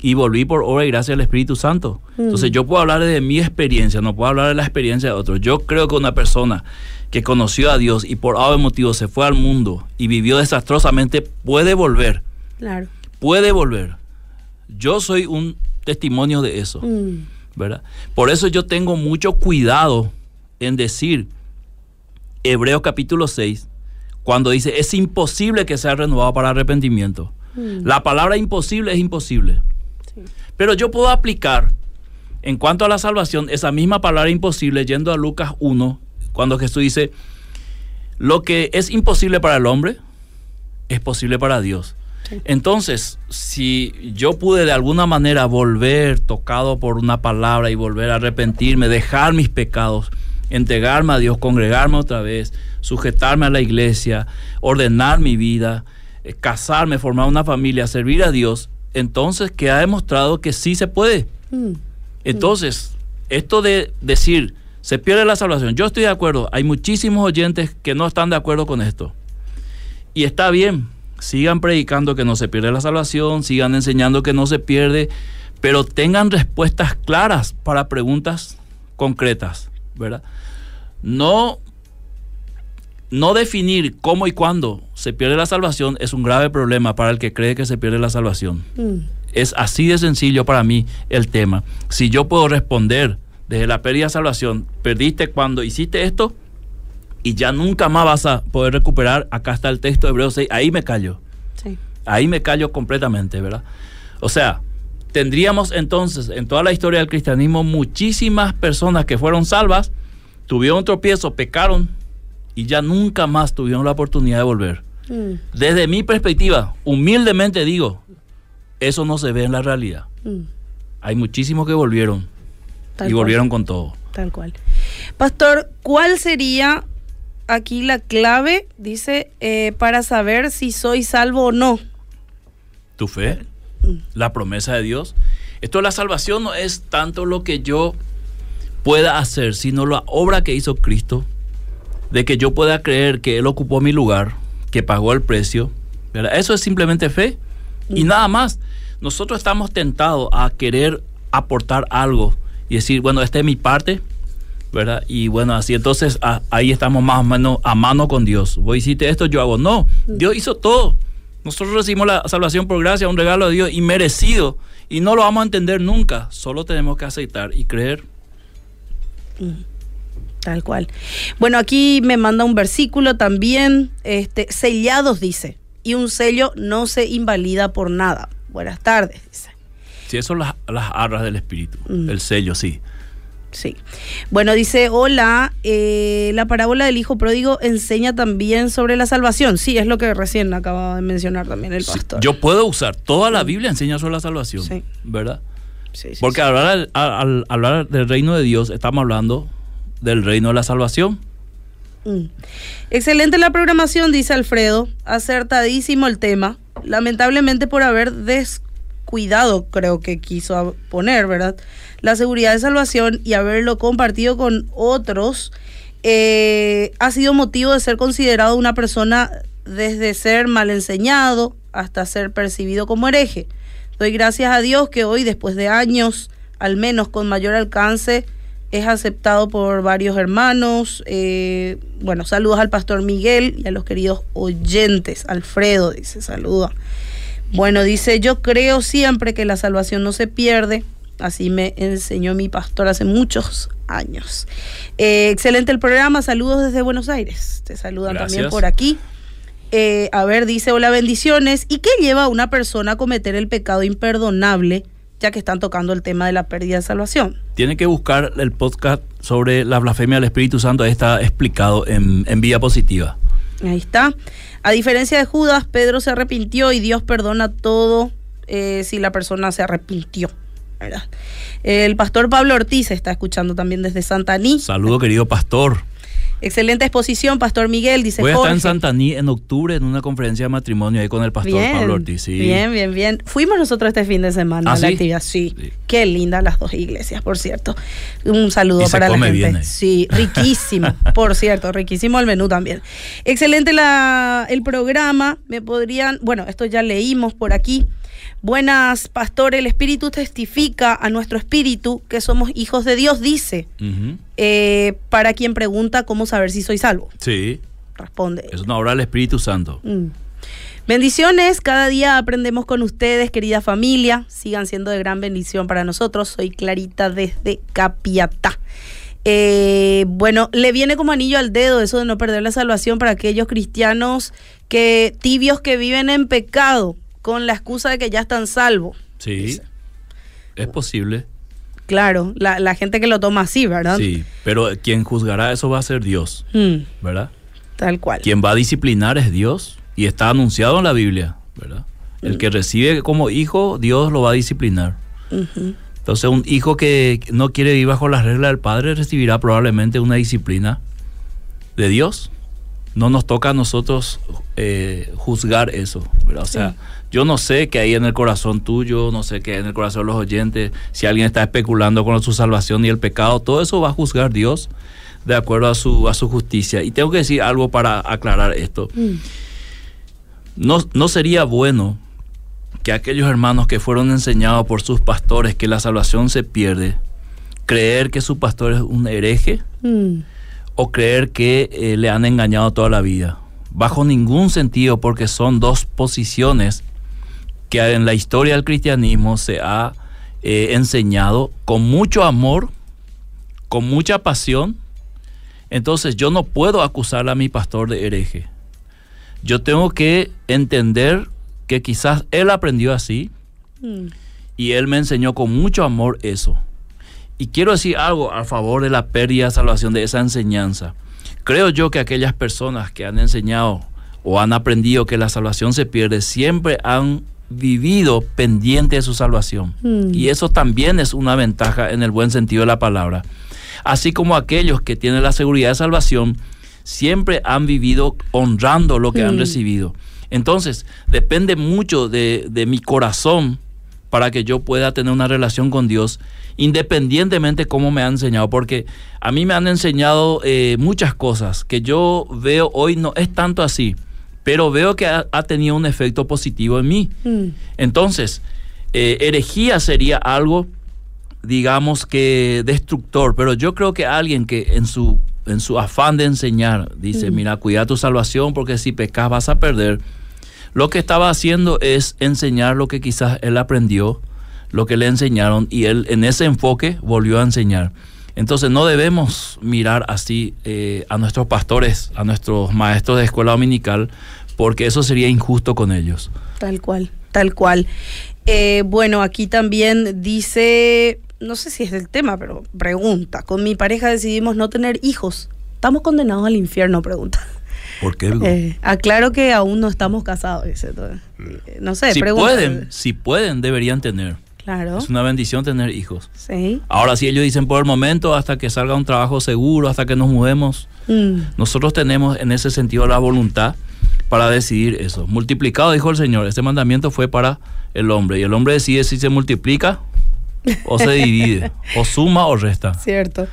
y volví por obra y gracia del Espíritu Santo. Mm. Entonces yo puedo hablar de mi experiencia, no puedo hablar de la experiencia de otros. Yo creo que una persona que conoció a Dios y por algún motivo se fue al mundo y vivió desastrosamente puede volver, Claro. puede volver. Yo soy un testimonio de eso. Mm. ¿verdad? Por eso yo tengo mucho cuidado en decir Hebreos capítulo 6, cuando dice, es imposible que sea renovado para arrepentimiento. La palabra imposible es imposible. Pero yo puedo aplicar, en cuanto a la salvación, esa misma palabra imposible yendo a Lucas 1, cuando Jesús dice, lo que es imposible para el hombre, es posible para Dios. Entonces, si yo pude de alguna manera volver tocado por una palabra y volver a arrepentirme, dejar mis pecados, entregarme a Dios, congregarme otra vez, sujetarme a la iglesia, ordenar mi vida, eh, casarme, formar una familia, servir a Dios, entonces que ha demostrado que sí se puede. Mm. Entonces, esto de decir, se pierde la salvación, yo estoy de acuerdo, hay muchísimos oyentes que no están de acuerdo con esto. Y está bien, sigan predicando que no se pierde la salvación, sigan enseñando que no se pierde, pero tengan respuestas claras para preguntas concretas, ¿verdad? No, no definir cómo y cuándo se pierde la salvación es un grave problema para el que cree que se pierde la salvación. Mm. Es así de sencillo para mí el tema. Si yo puedo responder desde la pérdida de salvación, perdiste cuando hiciste esto y ya nunca más vas a poder recuperar, acá está el texto de Hebreos 6, ahí me callo. Sí. Ahí me callo completamente, ¿verdad? O sea, tendríamos entonces en toda la historia del cristianismo muchísimas personas que fueron salvas, tuvieron tropiezo, pecaron y ya nunca más tuvieron la oportunidad de volver. Mm. Desde mi perspectiva, humildemente digo, eso no se ve en la realidad. Mm. Hay muchísimos que volvieron Tal y cual. volvieron con todo. Tal cual. Pastor, ¿cuál sería aquí la clave, dice, eh, para saber si soy salvo o no? tu fe, la promesa de Dios. Esto la salvación no es tanto lo que yo pueda hacer, sino la obra que hizo Cristo, de que yo pueda creer que Él ocupó mi lugar, que pagó el precio. Eso es simplemente fe y nada más. Nosotros estamos tentados a querer aportar algo y decir, bueno, esta es mi parte, ¿verdad? Y bueno, así entonces a- ahí estamos más o menos a mano con Dios. Vos hiciste esto, yo hago. No, Dios hizo todo. Nosotros recibimos la salvación por gracia, un regalo de Dios y merecido. Y no lo vamos a entender nunca. Solo tenemos que aceptar y creer. Tal cual. Bueno, aquí me manda un versículo también, este, sellados dice, y un sello no se invalida por nada. Buenas tardes, dice. Si eso son las, las arras del Espíritu, Mm. el sello, sí. Sí. Bueno, dice, hola, eh, la parábola del hijo pródigo enseña también sobre la salvación. Sí, es lo que recién acaba de mencionar también el Sí, pastor. Yo puedo usar, toda la Biblia enseña sobre la salvación, Sí. ¿verdad? Sí, sí, Porque hablar, al- al hablar del reino de Dios, estamos hablando del reino de la salvación. Mm. Excelente la programación, dice Alfredo. Acertadísimo el tema. Lamentablemente por haber descuidado, creo que quiso poner, ¿verdad? La seguridad de salvación y haberlo compartido con otros, eh, ha sido motivo de ser considerado una persona desde ser mal enseñado hasta ser percibido como hereje. Doy gracias a Dios que hoy, después de años, al menos con mayor alcance, es aceptado por varios hermanos. Eh, bueno, saludos al pastor Miguel y a los queridos oyentes. Alfredo dice, saluda. Bueno, dice, yo creo siempre que la salvación no se pierde. Así me enseñó mi pastor hace muchos años. Eh, excelente el programa, saludos desde Buenos Aires. Te saludan también por aquí. Eh, a ver, dice, hola, bendiciones. ¿Y qué lleva a una persona a cometer el pecado imperdonable, ya que están tocando el tema de la pérdida de salvación? Tiene que buscar el podcast sobre la blasfemia del Espíritu Santo, ahí está explicado en, en vía positiva. Ahí está. A diferencia de Judas, Pedro se arrepintió y Dios perdona todo eh, si la persona se arrepintió. El pastor Pablo Ortiz está escuchando también desde Santaní. Saludo, querido pastor. Excelente exposición, Pastor Miguel, dice Voy a estar en. Santaní en octubre en una conferencia de matrimonio ahí con el pastor bien, Pablo Ortiz. sí. bien, bien, bien. Fuimos nosotros este fin de semana ¿Ah, a la sí? actividad. Sí. Sí. Qué lindas las dos iglesias, por cierto. Un saludo Y para la gente. bien. Sí, riquísimo, por cierto, riquísimo el menú también. Excelente la, el programa. Me podrían, bueno, esto ya leímos por aquí. Buenas, pastor, el Espíritu testifica a nuestro espíritu que somos hijos de Dios, dice. Ujú. Eh, para quien pregunta cómo saber si soy salvo. Sí, Responde. es una obra del Espíritu Santo. Mm. Bendiciones, cada día aprendemos con ustedes, querida familia. Sigan siendo de gran bendición para nosotros. Soy Clarita desde Capiatá. Eh, bueno, le viene como anillo al dedo eso de no perder la salvación para aquellos cristianos que tibios que viven en pecado con la excusa de que ya están salvos. Sí, es posible. Claro, la, la gente que lo toma así, ¿verdad? Sí, pero quien juzgará eso va a ser Dios, Mm, ¿verdad? tal cual. Quien va a disciplinar es Dios y está anunciado en la Biblia, ¿verdad? El que recibe como hijo, Dios lo va a disciplinar. Entonces, un hijo que no quiere vivir bajo las reglas del padre recibirá probablemente una disciplina de Dios. No nos toca a nosotros eh, juzgar eso. ¿verdad? O sea, Sí. Yo no sé qué hay en el corazón tuyo, no sé qué hay en el corazón de los oyentes, si alguien está especulando con su salvación y el pecado, todo eso va a juzgar Dios de acuerdo a su, a su justicia. Y tengo que decir algo para aclarar esto. Mm. No, no sería bueno que aquellos hermanos que fueron enseñados por sus pastores que la salvación se pierde, creer que su pastor es un hereje Mm. o creer que eh, le han engañado toda la vida. Bajo ningún sentido, porque son dos posiciones que en la historia del cristianismo se ha eh, enseñado con mucho amor, con mucha pasión. Entonces yo no puedo acusar a mi pastor de hereje. Yo tengo que entender que quizás él aprendió así Mm. y él me enseñó con mucho amor eso. Y quiero decir algo a favor de la pérdida de salvación de esa enseñanza. Creo yo que aquellas personas que han enseñado o han aprendido que la salvación se pierde siempre han vivido pendiente de su salvación. Mm. Y eso también es una ventaja en el buen sentido de la palabra. Así como aquellos que tienen la seguridad de salvación siempre han vivido honrando lo que han Mm. recibido. Entonces, depende mucho de, de mi corazón para que yo pueda tener una relación con Dios, independientemente cómo me han enseñado, porque a mí me han enseñado eh, muchas cosas que yo veo hoy no es tanto así, pero veo que ha, ha tenido un efecto positivo en mí. Mm. Entonces, eh, herejía sería algo, digamos que destructor, pero yo creo que alguien que en su, en su afán de enseñar dice, Mm. mira, cuida tu salvación porque si pecas vas a perder, lo que estaba haciendo es enseñar lo que quizás él aprendió, lo que le enseñaron y él en ese enfoque volvió a enseñar. Entonces no debemos mirar así eh, a nuestros pastores, a nuestros maestros de escuela dominical, porque eso sería injusto con ellos. Tal cual, tal cual. Eh, bueno, aquí también dice, no sé si es el tema, pero pregunta, con mi pareja decidimos no tener hijos. ¿Estamos condenados al infierno? Pregunta. ¿Por qué? Eh, aclaro que aún no estamos casados, dice. todo. No sé, si pregunta. pueden, si pueden, deberían tener. Claro. Es una bendición tener hijos. Sí. Ahora, si ellos dicen por el momento, hasta que salga un trabajo seguro, hasta que nos mudemos, Mm, nosotros tenemos en ese sentido la voluntad para decidir eso. Multiplicado, dijo el Señor, este mandamiento fue para el hombre. Y el hombre decide si se multiplica o se divide, o suma o resta. Cierto.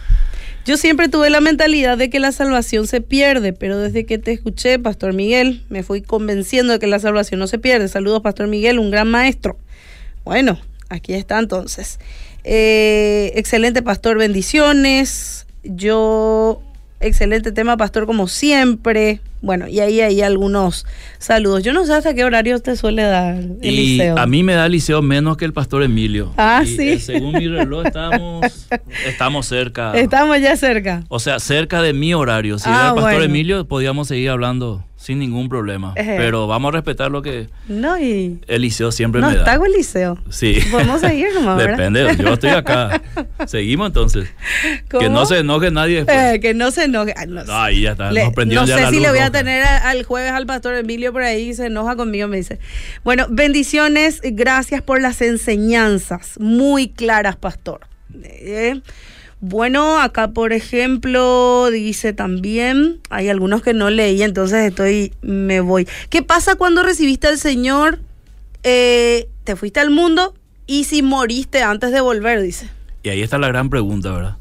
Yo siempre tuve la mentalidad de que la salvación se pierde, pero desde que te escuché, Pastor Miguel, me fui convenciendo de que la salvación no se pierde. Saludos, Pastor Miguel, un gran maestro. Bueno, aquí está entonces. Eh, excelente, Pastor, bendiciones. Yo, excelente tema, Pastor, como siempre. Bueno, y ahí hay algunos saludos. Yo no sé hasta qué horario te suele dar, Y Eliseo. a mí me da liceo menos que el pastor Emilio. Ah, Y, sí. eh, según mi reloj estamos, estamos cerca. Estamos ya cerca. O sea, cerca de mi horario. Si Ah, era el pastor bueno. Emilio, podíamos seguir hablando sin ningún problema. Pero vamos a respetar lo que No, y. Eliseo siempre No, me está da. Eliseo. Sí. Podemos seguir nomás, ¿verdad? Depende, yo estoy acá. Seguimos entonces. Que no se enoje nadie después. Eh, que no se enoje. Ay, no, No, ahí ya está. Le- nos no sé si le voy a tener a- al jueves al pastor Emilio por ahí, se enoja conmigo, me dice. Bueno, bendiciones, gracias por las enseñanzas, muy claras, pastor. Eh, bueno, acá por ejemplo dice también, hay algunos que no leí, entonces estoy, me voy. ¿Qué pasa cuando recibiste al Señor, eh, te fuiste al mundo y si moriste antes de volver, dice? Y ahí está la gran pregunta, ¿verdad?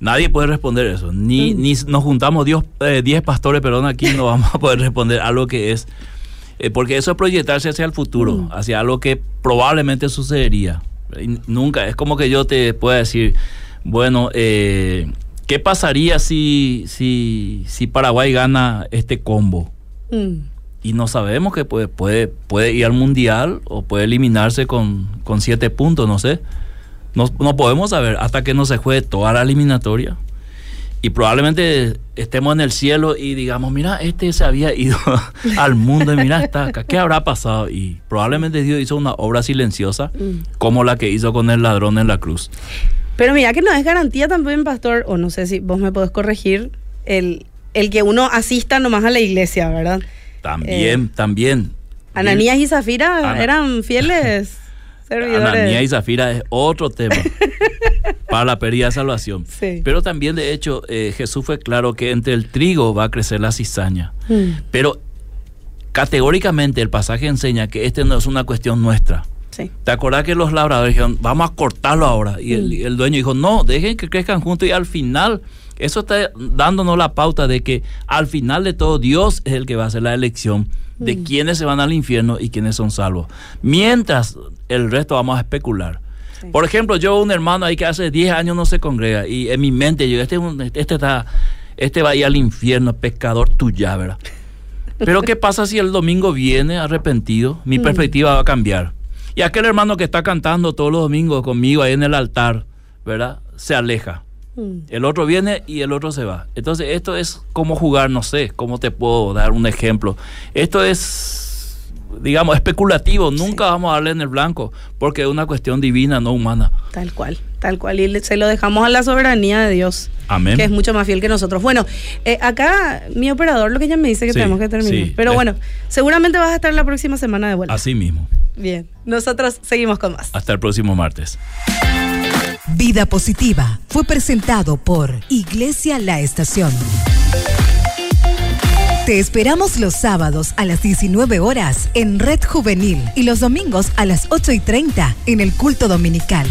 Nadie puede responder eso. Ni, Mm. ni nos juntamos 10 eh, 10 pastores, perdón, aquí no vamos a poder responder algo que es. eh, porque eso es proyectarse hacia el futuro, Mm. hacia algo que probablemente sucedería. Nunca, es como que yo te pueda decir, bueno, eh, ¿qué pasaría si, si, si Paraguay gana este combo? Mm, Y no sabemos que puede, puede, puede ir al mundial o puede eliminarse con, con siete puntos, no sé. No, no podemos saber hasta que no se juegue toda la eliminatoria. y probablemente estemos en el cielo y digamos, mira, este se había ido al mundo y mira, está acá, ¿qué habrá pasado? Y probablemente Dios hizo una obra silenciosa Mm. como la que hizo con el ladrón en la cruz. Pero mira que no es garantía también, pastor, o no sé si vos me podés corregir, el, el que uno asista nomás a la iglesia, ¿verdad? También, también. Ananías y Zafira Ana- eran fieles servidores. Ananías y Zafira es otro tema para la pérdida de salvación. Sí. Pero también, de hecho, eh, Jesús fue claro que entre el trigo va a crecer la cizaña. Mm, Pero categóricamente el pasaje enseña que este no es una cuestión nuestra. Sí. ¿Te acordás que los labradores dijeron, vamos a cortarlo ahora? Y el, el dueño dijo, no, dejen que crezcan juntos y al final, eso está dándonos la pauta de que al final de todo Dios es el que va a hacer la elección de quiénes se van al infierno y quiénes son salvos. Mientras el resto vamos a especular. Sí. Por ejemplo, yo un hermano ahí que hace 10 años no se congrega y en mi mente yo, este, este, está, este va a ir al infierno, pescador tuya, ¿verdad? Pero ¿qué pasa si el domingo viene arrepentido? Mi perspectiva va a cambiar. Y aquel hermano que está cantando todos los domingos conmigo ahí en el altar, ¿verdad? Se aleja. Mm, El otro viene y el otro se va. Entonces esto es como jugar, no sé, cómo te puedo dar un ejemplo. Esto es, digamos, especulativo. Nunca vamos a darle en el blanco porque es una cuestión divina, no humana. Tal cual, tal cual. Y se lo dejamos a la soberanía de Dios. Amén. Que es mucho más fiel que nosotros. Bueno, eh, acá mi operador lo que ella me dice que Sí, tenemos que terminar. sí. Pero bueno, seguramente vas a estar la próxima semana de vuelta. Así mismo. Bien, nosotros seguimos con más. Hasta el próximo martes. Vida Positiva fue presentado por Iglesia La Estación. Te esperamos los sábados a las 19 horas en Red Juvenil y los domingos a las 8 y 30 en el culto dominical.